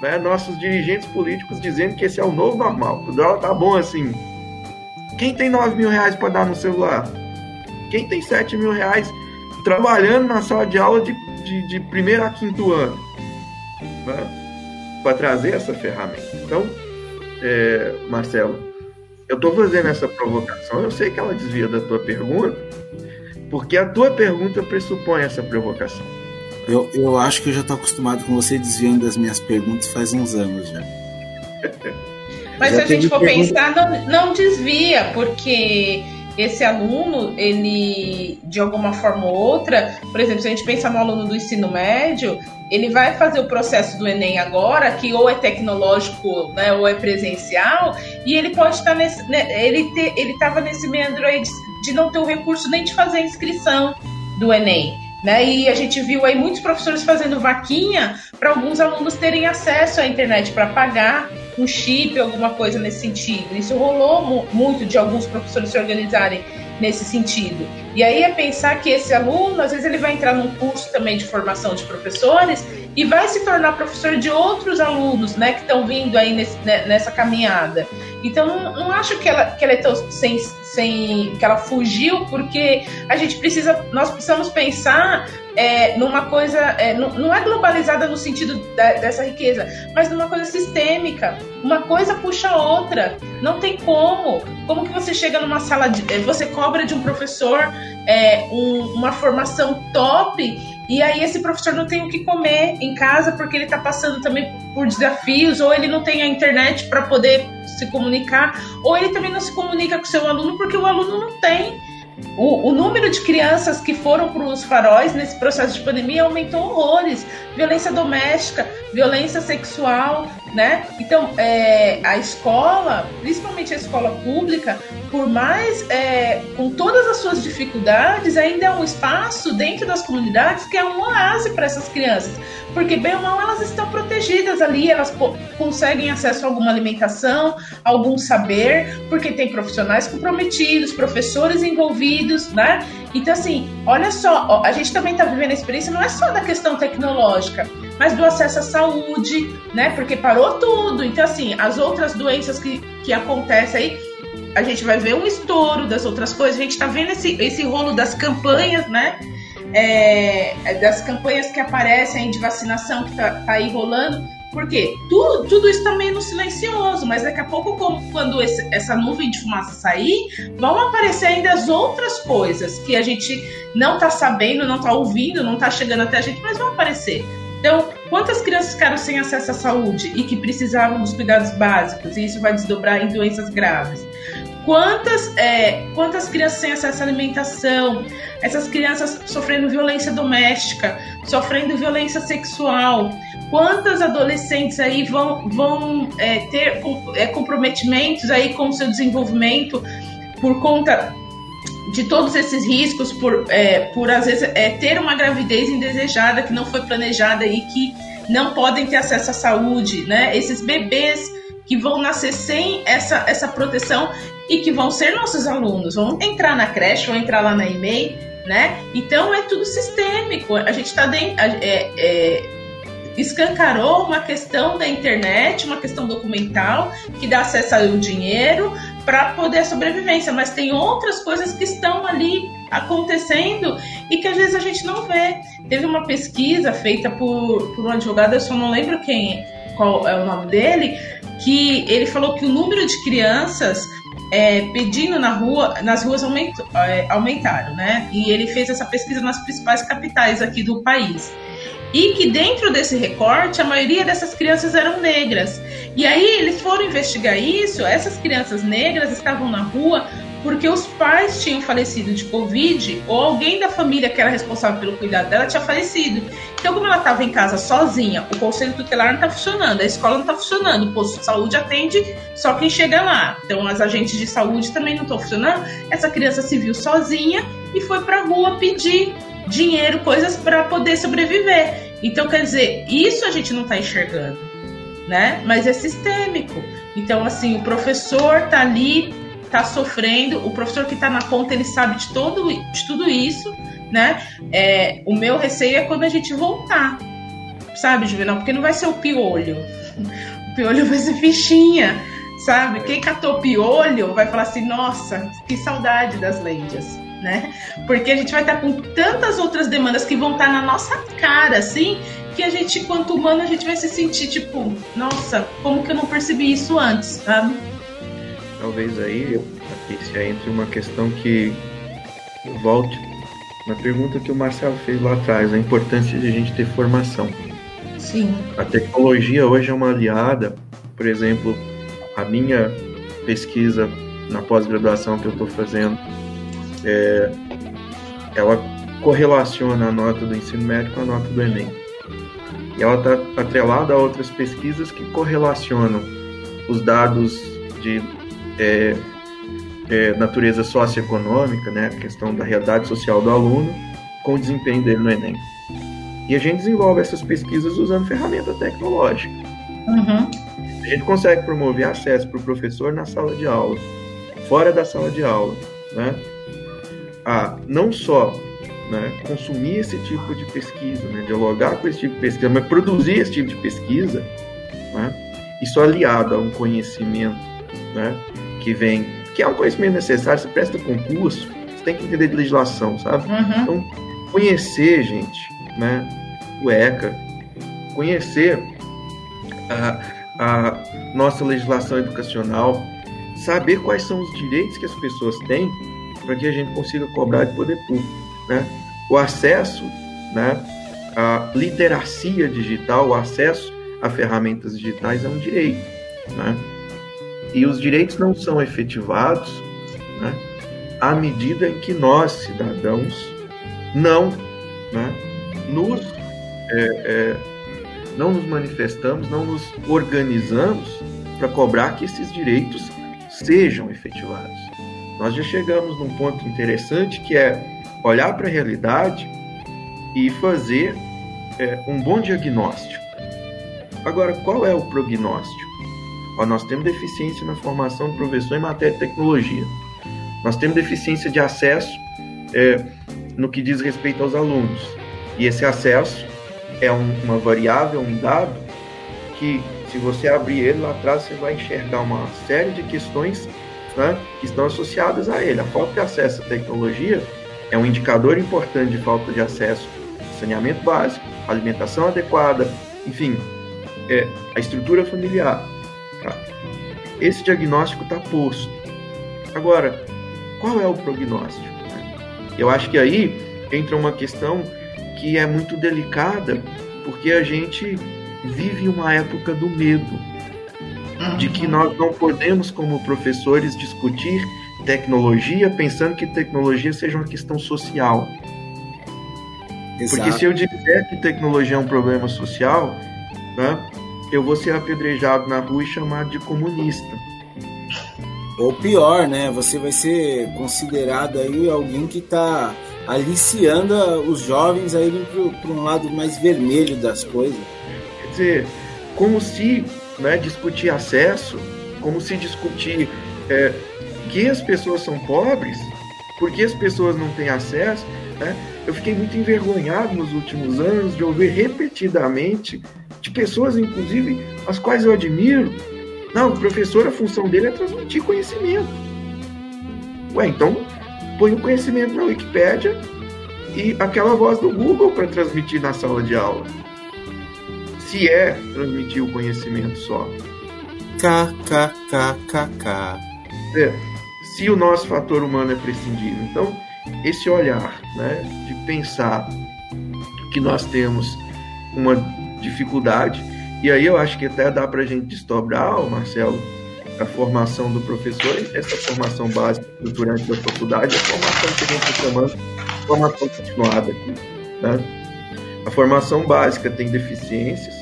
Né? Nossos dirigentes políticos dizendo que esse é o novo normal, o dólar tá bom assim. Quem tem 9 mil reais para dar no celular? Quem tem 7 mil reais trabalhando na sala de aula de, de, de primeiro a quinto ano? Né? Para trazer essa ferramenta. Então, é, Marcelo, eu estou fazendo essa provocação, eu sei que ela desvia da tua pergunta, porque a tua pergunta pressupõe essa provocação. Eu, eu acho que eu já estou acostumado com você desviando das minhas perguntas faz uns anos já. Mas já se a gente for pergunta... pensar, não, não desvia, porque esse aluno, ele, de alguma forma ou outra, por exemplo, se a gente pensar no aluno do ensino médio, ele vai fazer o processo do Enem agora, que ou é tecnológico, né, ou é presencial, e ele pode estar nesse, né, ele ter, ele estava nesse meandro aí de, de não ter o recurso nem de fazer a inscrição do Enem. Né? E a gente viu aí muitos professores fazendo vaquinha para alguns alunos terem acesso à internet para pagar um chip, alguma coisa nesse sentido. Isso rolou muito de alguns professores se organizarem nesse sentido. E aí é pensar que esse aluno, às vezes, ele vai entrar num curso também de formação de professores e vai se tornar professor de outros alunos, né, que estão vindo aí nesse, né, nessa caminhada. Então, não, não, acho que ela, que ela é tão sem, sem que ela fugiu, porque a gente precisa, nós precisamos pensar é, numa coisa, é, não, não, é globalizada no sentido da, dessa riqueza, mas numa coisa sistêmica. Uma coisa puxa a outra. Não tem como. Como que você chega numa sala de, é, você cobra de um professor é, um, uma formação top e aí esse professor não tem o que comer em casa porque ele está passando também por desafios, ou ele não tem a internet para poder se comunicar, ou ele também não se comunica com seu aluno porque o aluno não tem o, o, número de crianças que foram para os faróis nesse processo de pandemia aumentou horrores. Violência doméstica, violência sexual, né? Então, é, a escola, principalmente a escola pública, por mais é, com todas as suas dificuldades, ainda é um espaço dentro das comunidades que é um oásis para essas crianças. Porque, bem ou mal, elas estão protegidas ali, elas conseguem acesso a alguma alimentação, algum saber, porque tem profissionais comprometidos, professores envolvidos, né? Então, assim, olha só, a gente também está vivendo a experiência, não é só da questão tecnológica, mas do acesso à saúde, né? Porque parou tudo. Então, assim, as outras doenças que, que acontecem aí, a gente vai ver um estouro das outras coisas, a gente está vendo esse, esse rolo das campanhas, né? É, das campanhas que aparecem de vacinação que tá, tá aí rolando. Porque tudo, tudo isso tá meio no silencioso, mas daqui a pouco, quando esse, essa nuvem de fumaça sair, vão aparecer ainda as outras coisas que a gente não tá sabendo, não tá ouvindo, não tá chegando até a gente, mas vão aparecer. Então, quantas crianças ficaram sem acesso à saúde e que precisavam dos cuidados básicos, e isso vai desdobrar em doenças graves? Quantas, é, quantas crianças sem acesso à alimentação, essas crianças sofrendo violência doméstica, sofrendo violência sexual, quantas adolescentes aí vão, vão é, ter é, comprometimentos aí com o seu desenvolvimento por conta de todos esses riscos por, é, por às vezes é, ter uma gravidez indesejada que não foi planejada e que não podem ter acesso à saúde, né? Esses bebês que vão nascer sem essa, essa proteção e que vão ser nossos alunos, vão entrar na creche, vão entrar lá na e-mail, né? Então é tudo sistêmico. A gente está dentro. É, é, escancarou uma questão da internet, uma questão documental que dá acesso ao dinheiro para poder a sobrevivência, mas tem outras coisas que estão ali acontecendo e que às vezes a gente não vê. Teve uma pesquisa feita por, por um advogado, eu só não lembro quem, qual é o nome dele, que ele falou que o número de crianças é, pedindo na rua, nas ruas aumentou, é, aumentaram, né? E ele fez essa pesquisa nas principais capitais aqui do país e que dentro desse recorte a maioria dessas crianças eram negras. E aí eles foram investigar isso, essas crianças negras estavam na rua porque os pais tinham falecido de Covid ou alguém da família que era responsável pelo cuidado dela tinha falecido. Então, como ela estava em casa sozinha, o conselho tutelar não está funcionando, a escola não está funcionando, o posto de saúde atende só quem chega lá. Então, as agentes de saúde também não estão funcionando. Essa criança se viu sozinha e foi para a rua pedir dinheiro, coisas para poder sobreviver. Então, quer dizer, isso a gente não está enxergando, né? Mas é sistêmico. Então, assim, o professor tá ali, tá sofrendo, o professor que está na ponta, ele sabe de, todo, de tudo isso, né? É, o meu receio é quando a gente voltar, sabe, Juvenal? Porque não vai ser o piolho. O piolho vai ser fichinha, sabe? Quem catou piolho vai falar assim, nossa, que saudade das lendas né? Porque a gente vai estar com tantas outras demandas que vão estar na nossa cara, assim, que a gente, quanto humano, a gente vai se sentir tipo, nossa, como que eu não percebi isso antes, sabe? Talvez aí, Patrícia, entre uma questão que volte na pergunta que o Marcelo fez lá atrás, a importância de a gente ter formação. Sim. A tecnologia hoje é uma aliada, por exemplo, a minha pesquisa na pós-graduação que eu estou fazendo é, ela correlaciona a nota do ensino médio com a nota do Enem. E ela está atrelada a outras pesquisas que correlacionam os dados de é, é, natureza socioeconômica, né, a questão da realidade social do aluno, com o desempenho dele no Enem. E a gente desenvolve essas pesquisas usando ferramenta tecnológica. Uhum. A gente consegue promover acesso para o professor na sala de aula, fora da sala de aula, né? A não só né, consumir esse tipo de pesquisa, né, dialogar com esse tipo de pesquisa, mas produzir esse tipo de pesquisa, né, isso aliado a um conhecimento né, que vem, que é um conhecimento necessário, você presta concurso, você tem que entender de legislação, sabe? Uhum. Então, conhecer, gente, né, o ECA, conhecer a, a nossa legislação educacional, saber quais são os direitos que as pessoas têm para que a gente consiga cobrar de poder público. Né? O acesso, né, a literacia digital, o acesso a ferramentas digitais é um direito. Né? E os direitos não são efetivados né, à medida em que nós, cidadãos, não né, nos é, é, não nos manifestamos, não nos organizamos para cobrar que esses direitos sejam efetivados. Nós já chegamos num ponto interessante que é olhar para a realidade e fazer é, um bom diagnóstico. Agora, qual é o prognóstico? Ó, nós temos deficiência na formação do professor em matéria de tecnologia. Nós temos deficiência de acesso é, no que diz respeito aos alunos. E esse acesso é um, uma variável, um dado, que se você abrir ele lá atrás, você vai enxergar uma série de questões né, que estão associadas a ele. A falta de acesso à tecnologia é um indicador importante de falta de acesso ao saneamento básico, alimentação adequada, enfim, é, a estrutura familiar. Tá? Esse diagnóstico está posto. Agora, qual é o prognóstico? Eu acho que aí entra uma questão que é muito delicada, porque a gente vive uma época do medo, de que uhum. nós não podemos, como professores, discutir tecnologia pensando que tecnologia seja uma questão social. Exato. Porque se eu disser que tecnologia é um problema social, né, eu vou ser apedrejado na rua e chamado de comunista. Ou pior, né? Você vai ser considerado aí alguém que está aliciando os jovens a irem para um lado mais vermelho das coisas. Quer dizer, como se né, discutir acesso, como se discutir é, que as pessoas são pobres, porque as pessoas não têm acesso. Né? Eu fiquei muito envergonhado nos últimos anos de ouvir repetidamente de pessoas, inclusive, as quais eu admiro. Não, o professor, a função dele é transmitir conhecimento. Ué, então põe o conhecimento na Wikipédia e aquela voz do Google para transmitir na sala de aula. Se é transmitir o conhecimento só. KKKKK. É, se o nosso fator humano é prescindível. Então, esse olhar né, de pensar que nós temos uma dificuldade, e aí eu acho que até dá para a gente desdobrar, Marcelo, a formação do professor, essa formação básica durante a faculdade, a formação que a gente está chamando de formação continuada aqui. Né? A formação básica tem deficiências,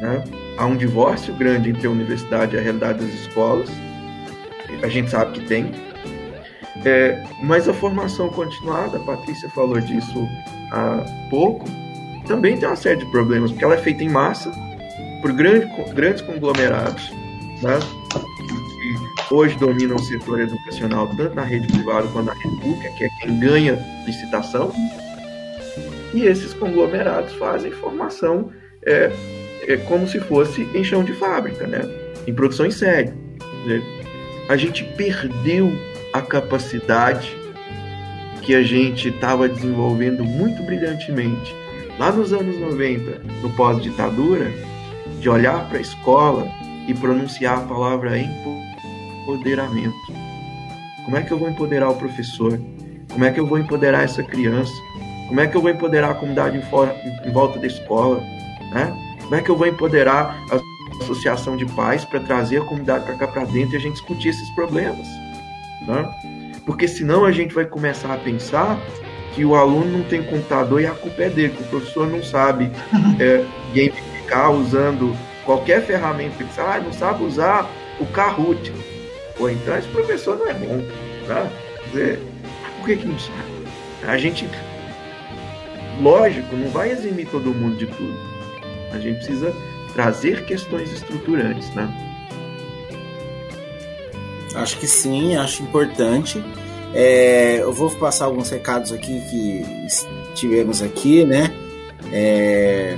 né? há um divórcio grande entre a universidade e a realidade das escolas, a gente sabe que tem, é, mas a formação continuada, a Patrícia falou disso há pouco, também tem uma série de problemas, porque ela é feita em massa, por grande, grandes conglomerados, né? hoje dominam o setor educacional, tanto na rede privada quanto na rede pública, que é quem ganha licitação. E esses conglomerados fazem formação é, é como se fosse em chão de fábrica, né? em produção em série. A gente perdeu a capacidade que a gente estava desenvolvendo muito brilhantemente lá nos anos 90, no pós-ditadura, de olhar para a escola e pronunciar a palavra empoderamento. Como é que eu vou empoderar o professor? Como é que eu vou empoderar essa criança? Como é que eu vou empoderar a comunidade em, fora, em volta da escola? Né? Como é que eu vou empoderar a associação de pais para trazer a comunidade para cá para dentro e a gente discutir esses problemas? Né? Porque senão a gente vai começar a pensar que o aluno não tem computador e a culpa é dele, que o professor não sabe é, gamificar usando qualquer ferramenta que ah, não sabe usar o Kahoot. Ou então esse professor não é bom. Tá? Dizer, por que, que não sabe? A gente, lógico, não vai eximir todo mundo de tudo. A gente precisa trazer questões estruturantes, né? Acho que sim, acho importante. É, eu vou passar alguns recados aqui que tivemos aqui, né? É,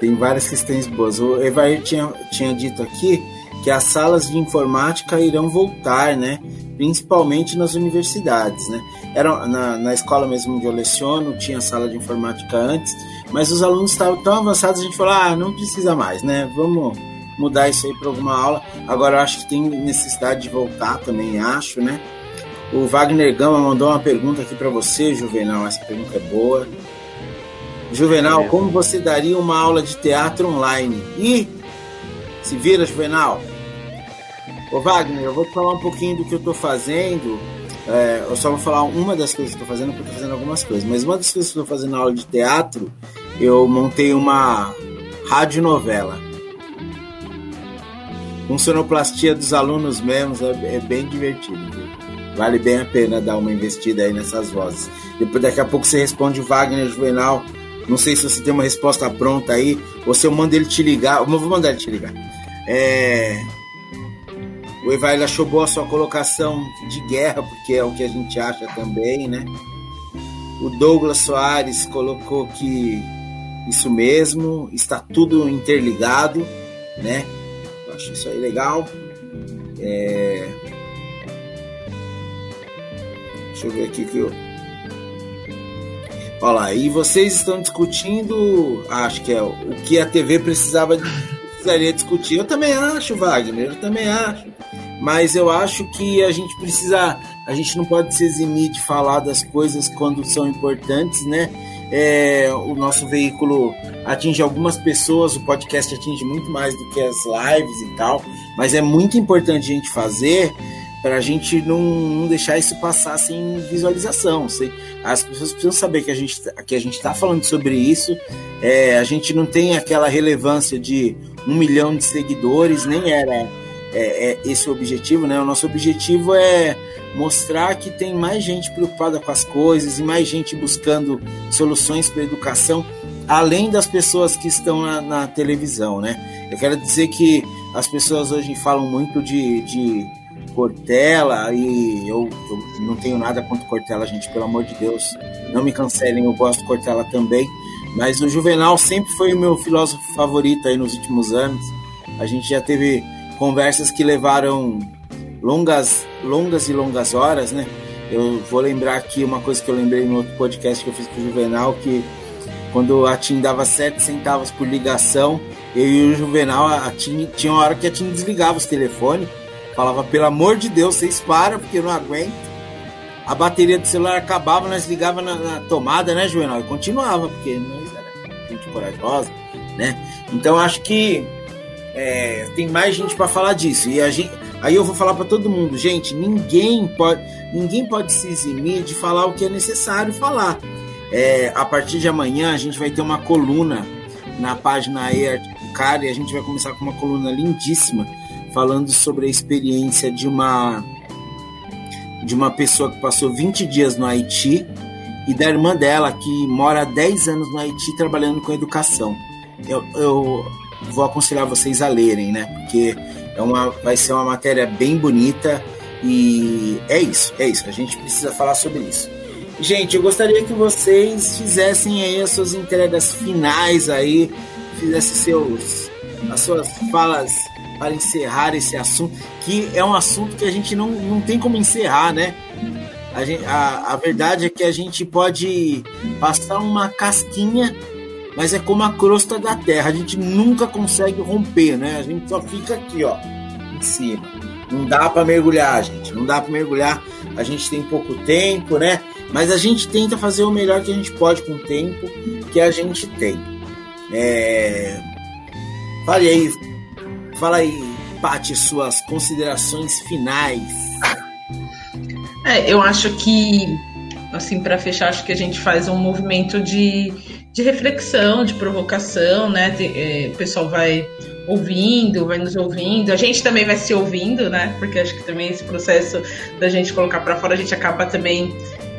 tem várias questões boas. O Evair tinha, tinha dito aqui que as salas de informática irão voltar, né? Principalmente nas universidades, né? Era na, na escola mesmo onde eu leciono, tinha sala de informática antes, mas os alunos estavam tão avançados, a gente falou, ah, não precisa mais, né? Vamos mudar isso aí para alguma aula. Agora eu acho que tem necessidade de voltar também, acho, né? O Wagner Gama mandou uma pergunta aqui para você, Juvenal. Essa pergunta é boa. Juvenal, como você daria uma aula de teatro online? E se vira, Juvenal. Ô Wagner, eu vou falar um pouquinho do que eu estou fazendo. É, eu só vou falar uma das coisas que estou fazendo, porque eu estou fazendo algumas coisas. Mas uma das coisas que estou fazendo na aula de teatro, eu montei uma radionovela. Com sonoplastia dos alunos mesmos, é, é bem divertido. Viu? Vale bem a pena dar uma investida aí nessas vozes. Depois, daqui a pouco você responde Wagner Juvenal não sei se você tem uma resposta pronta aí, ou se eu mando ele te ligar. Eu vou mandar ele te ligar. É... O Evair achou boa a sua colocação de guerra, porque é o que a gente acha também, né? O Douglas Soares colocou que isso mesmo, está tudo interligado, né? Eu acho isso aí legal. É... Deixa eu ver aqui que eu Olha lá, e vocês estão discutindo, acho que é o que a TV precisava precisaria discutir. Eu também acho, Wagner, eu também acho. Mas eu acho que a gente precisa, a gente não pode se eximir de falar das coisas quando são importantes, né? É, o nosso veículo atinge algumas pessoas, o podcast atinge muito mais do que as lives e tal, mas é muito importante a gente fazer para a gente não, não, deixar isso passar sem visualização. As pessoas precisam saber que a gente que a gente está falando sobre isso. É, a gente não tem aquela relevância de um milhão de seguidores, nem era é, é esse o objetivo, né? O nosso objetivo é mostrar que tem mais gente preocupada com as coisas e mais gente buscando soluções para a educação, além das pessoas que estão na, na, televisão, né? Eu quero dizer que as pessoas hoje falam muito de, de Cortella, e eu, eu, não tenho nada contra Cortella, gente, pelo amor de Deus, não me cancelem, eu gosto de Cortella também. Mas o Juvenal sempre foi o meu filósofo favorito aí nos últimos anos. A gente já teve conversas que levaram longas, longas e longas horas, né? Eu vou lembrar aqui uma coisa que eu lembrei no outro podcast que eu fiz com o Juvenal, que quando a TIM dava 7 centavos por ligação, eu e o Juvenal, a TIM, tinha uma hora que a TIM desligava os telefones Falava, pelo amor de Deus, vocês param, porque eu não aguento. A bateria do celular acabava, nós ligava na, na tomada, né, Juvenal? E continuava, porque nós era gente corajosa, né? Então acho que é, tem mais gente para falar disso. E gente, aí eu vou falar para todo mundo, gente, ninguém pode, ninguém pode se eximir de falar o que é necessário falar. É, a partir de amanhã a gente vai ter uma coluna na página Cara e a gente vai começar com uma coluna lindíssima falando sobre a experiência de uma de uma pessoa que passou 20 dias no Haiti e da irmã dela que mora há 10 anos no Haiti trabalhando com educação. Eu, eu vou aconselhar vocês a lerem, né? Porque é uma, vai ser uma matéria bem bonita e é isso, é isso. A gente precisa falar sobre isso. Gente, eu gostaria que vocês fizessem aí as suas entregas finais aí, fizessem seus as suas falas para encerrar esse assunto, que é um assunto que a gente não, não tem como encerrar, né? A, gente, a, a verdade é que a gente pode passar uma casquinha, mas é como a crosta da terra, a gente nunca consegue romper, né? A gente só fica aqui, ó, em cima. Não dá para mergulhar, gente, não dá para mergulhar. A gente tem pouco tempo, né? Mas a gente tenta fazer o melhor que a gente pode com o tempo que a gente tem. É... Aí, Fala aí, Paty, suas considerações finais. É, eu acho que assim, para fechar, acho que a gente faz um movimento de, de reflexão, de provocação, né? De, é, o pessoal vai ouvindo, vai nos ouvindo. A gente também vai se ouvindo, né? Porque acho que também esse processo da gente colocar para fora, a gente acaba também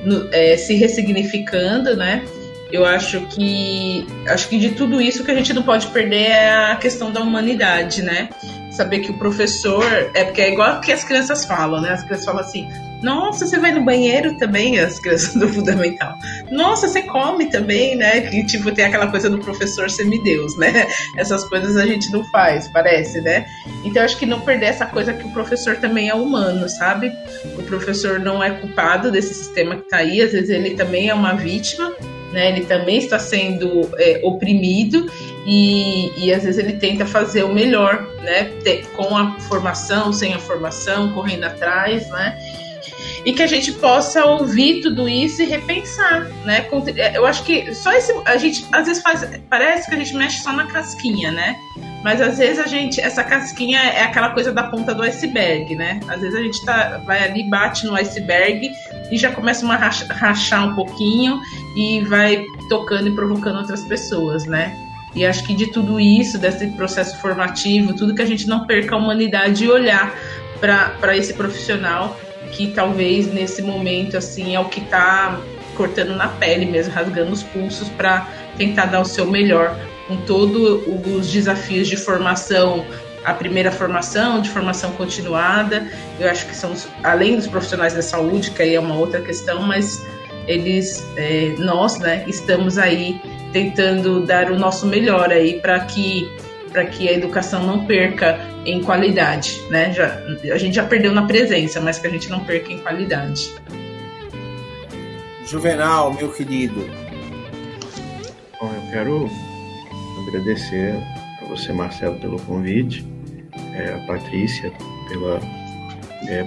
no, é, se ressignificando, né? Eu acho que acho que de tudo isso que a gente não pode perder é a questão da humanidade, né? Saber que o professor é porque é igual que as crianças falam, né? As crianças falam assim: nossa, você vai no banheiro também, as crianças do fundamental. Nossa, você come também, né? Que tipo, tem aquela coisa do professor semideus, né? Essas coisas a gente não faz, parece, né? Então acho que não perder essa coisa que o professor também é humano, sabe? O professor não é culpado desse sistema que tá aí, às vezes ele também é uma vítima. Né, ele também está sendo é, oprimido e, e, às vezes ele tenta fazer o melhor, né, com a formação, sem a formação, correndo atrás, né, e que a gente possa ouvir tudo isso e repensar, né? É, eu acho que só esse a gente às vezes faz parece que a gente mexe só na casquinha, né? Mas às vezes a gente essa casquinha é aquela coisa da ponta do iceberg, né? Às vezes a gente tá vai ali bate no iceberg e já começa a rachar um pouquinho e vai tocando e provocando outras pessoas, né? E acho que de tudo isso, desse processo formativo, tudo que a gente não perca a humanidade e olhar para esse profissional que talvez nesse momento assim é o que está cortando na pele mesmo, rasgando os pulsos para tentar dar o seu melhor com todos os desafios de formação, a primeira formação, de formação continuada. Eu acho que são além dos profissionais da saúde, que aí é uma outra questão, mas eles, é, nós, né, estamos aí tentando dar o nosso melhor aí para que para que a educação não perca em qualidade, né? Já, a gente já perdeu na presença, mas que a gente não perca em qualidade. Juvenal, meu querido. Bom, eu quero agradecer a você, Marcelo, pelo convite, é, a Patrícia pela é,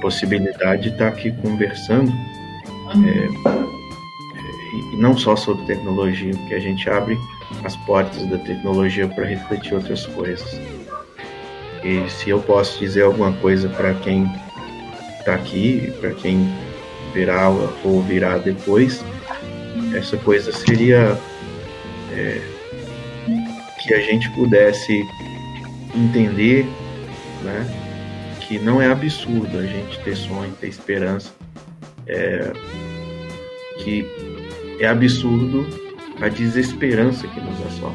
possibilidade de estar aqui conversando, uhum. é, e não só sobre tecnologia, porque a gente abre as portas da tecnologia para refletir outras coisas. E se eu posso dizer alguma coisa para quem está aqui, para quem verá ou virá depois, essa coisa seria é, que a gente pudesse entender né, que não é absurdo a gente ter sonho, ter esperança, é, que é absurdo a desesperança que nos assola.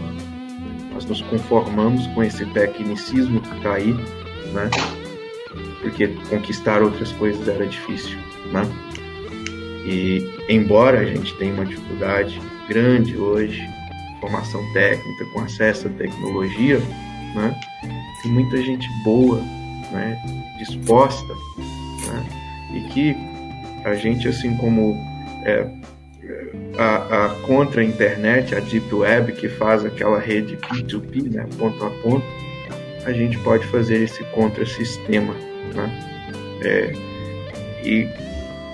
Nós nos conformamos com esse tecnicismo que está aí, né? Porque conquistar outras coisas era difícil, né? E embora a gente tenha uma dificuldade grande hoje, formação técnica, com acesso à tecnologia, né? Tem muita gente boa, né? Disposta, né? E que a gente, assim como é, a, a contra a internet, a deep web que faz aquela rede P2P, né, ponto a ponto, a gente pode fazer esse contra-sistema, né, é, e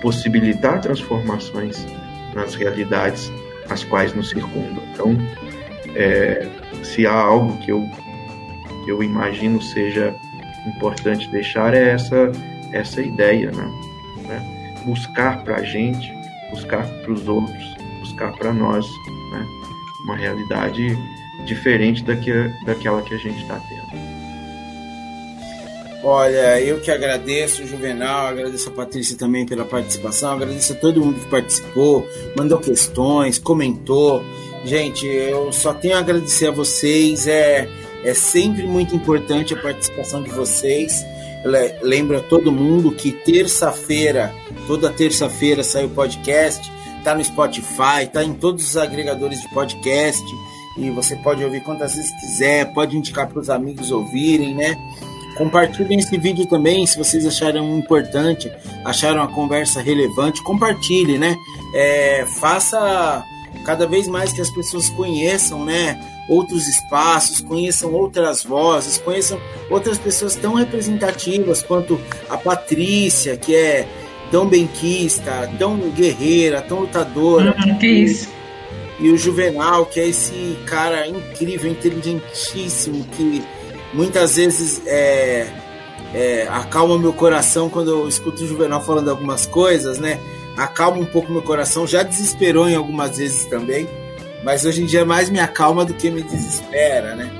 possibilitar transformações nas realidades as quais nos circundam. Então, é, se há algo que eu, que eu imagino seja importante deixar é essa, essa ideia, né? né? Buscar para a gente, buscar para os outros, buscar para nós né, uma realidade diferente daqui, daquela que a gente está tendo. Olha, eu que agradeço, Juvenal, agradeço a Patrícia também pela participação, agradeço a todo mundo que participou, mandou questões, comentou. Gente, eu só tenho a agradecer a vocês, é, é sempre muito importante a participação de vocês. Lembra todo mundo que terça-feira, toda terça-feira sai o podcast tá no Spotify, tá em todos os agregadores de podcast e você pode ouvir quantas vezes quiser, pode indicar para os amigos ouvirem, né? Compartilhem esse vídeo também, se vocês acharam importante, acharam a conversa relevante, compartilhe, né? É, faça cada vez mais que as pessoas conheçam, né? Outros espaços, conheçam outras vozes, conheçam outras pessoas tão representativas quanto a Patrícia, que é tão benquista, tão guerreira, tão lutadora. Hum, que isso. E o Juvenal, que é esse cara incrível, inteligentíssimo, que muitas vezes é, é, acalma meu coração quando eu escuto o Juvenal falando algumas coisas, né? acalma um pouco meu coração. Já desesperou em algumas vezes também, mas hoje em dia mais me acalma do que me desespera, né?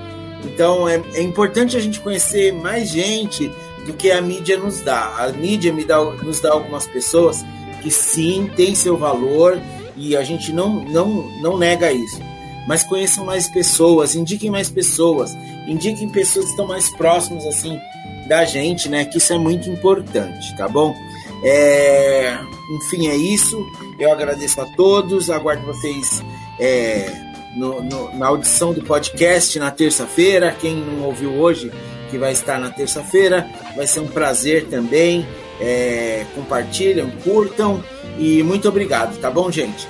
Então é, é importante a gente conhecer mais gente do que a mídia nos dá. A mídia dá, nos dá algumas pessoas que sim tem seu valor e a gente não, não, não nega isso. Mas conheçam mais pessoas, indiquem mais pessoas, indiquem pessoas que estão mais próximas assim da gente, né? Que isso é muito importante, tá bom? É, enfim, é isso. Eu agradeço a todos, aguardo vocês é, no, no, na audição do podcast na terça-feira. Quem não ouviu hoje, que vai estar na terça-feira, vai ser um prazer também. É, compartilham, curtam e muito obrigado, tá bom, gente?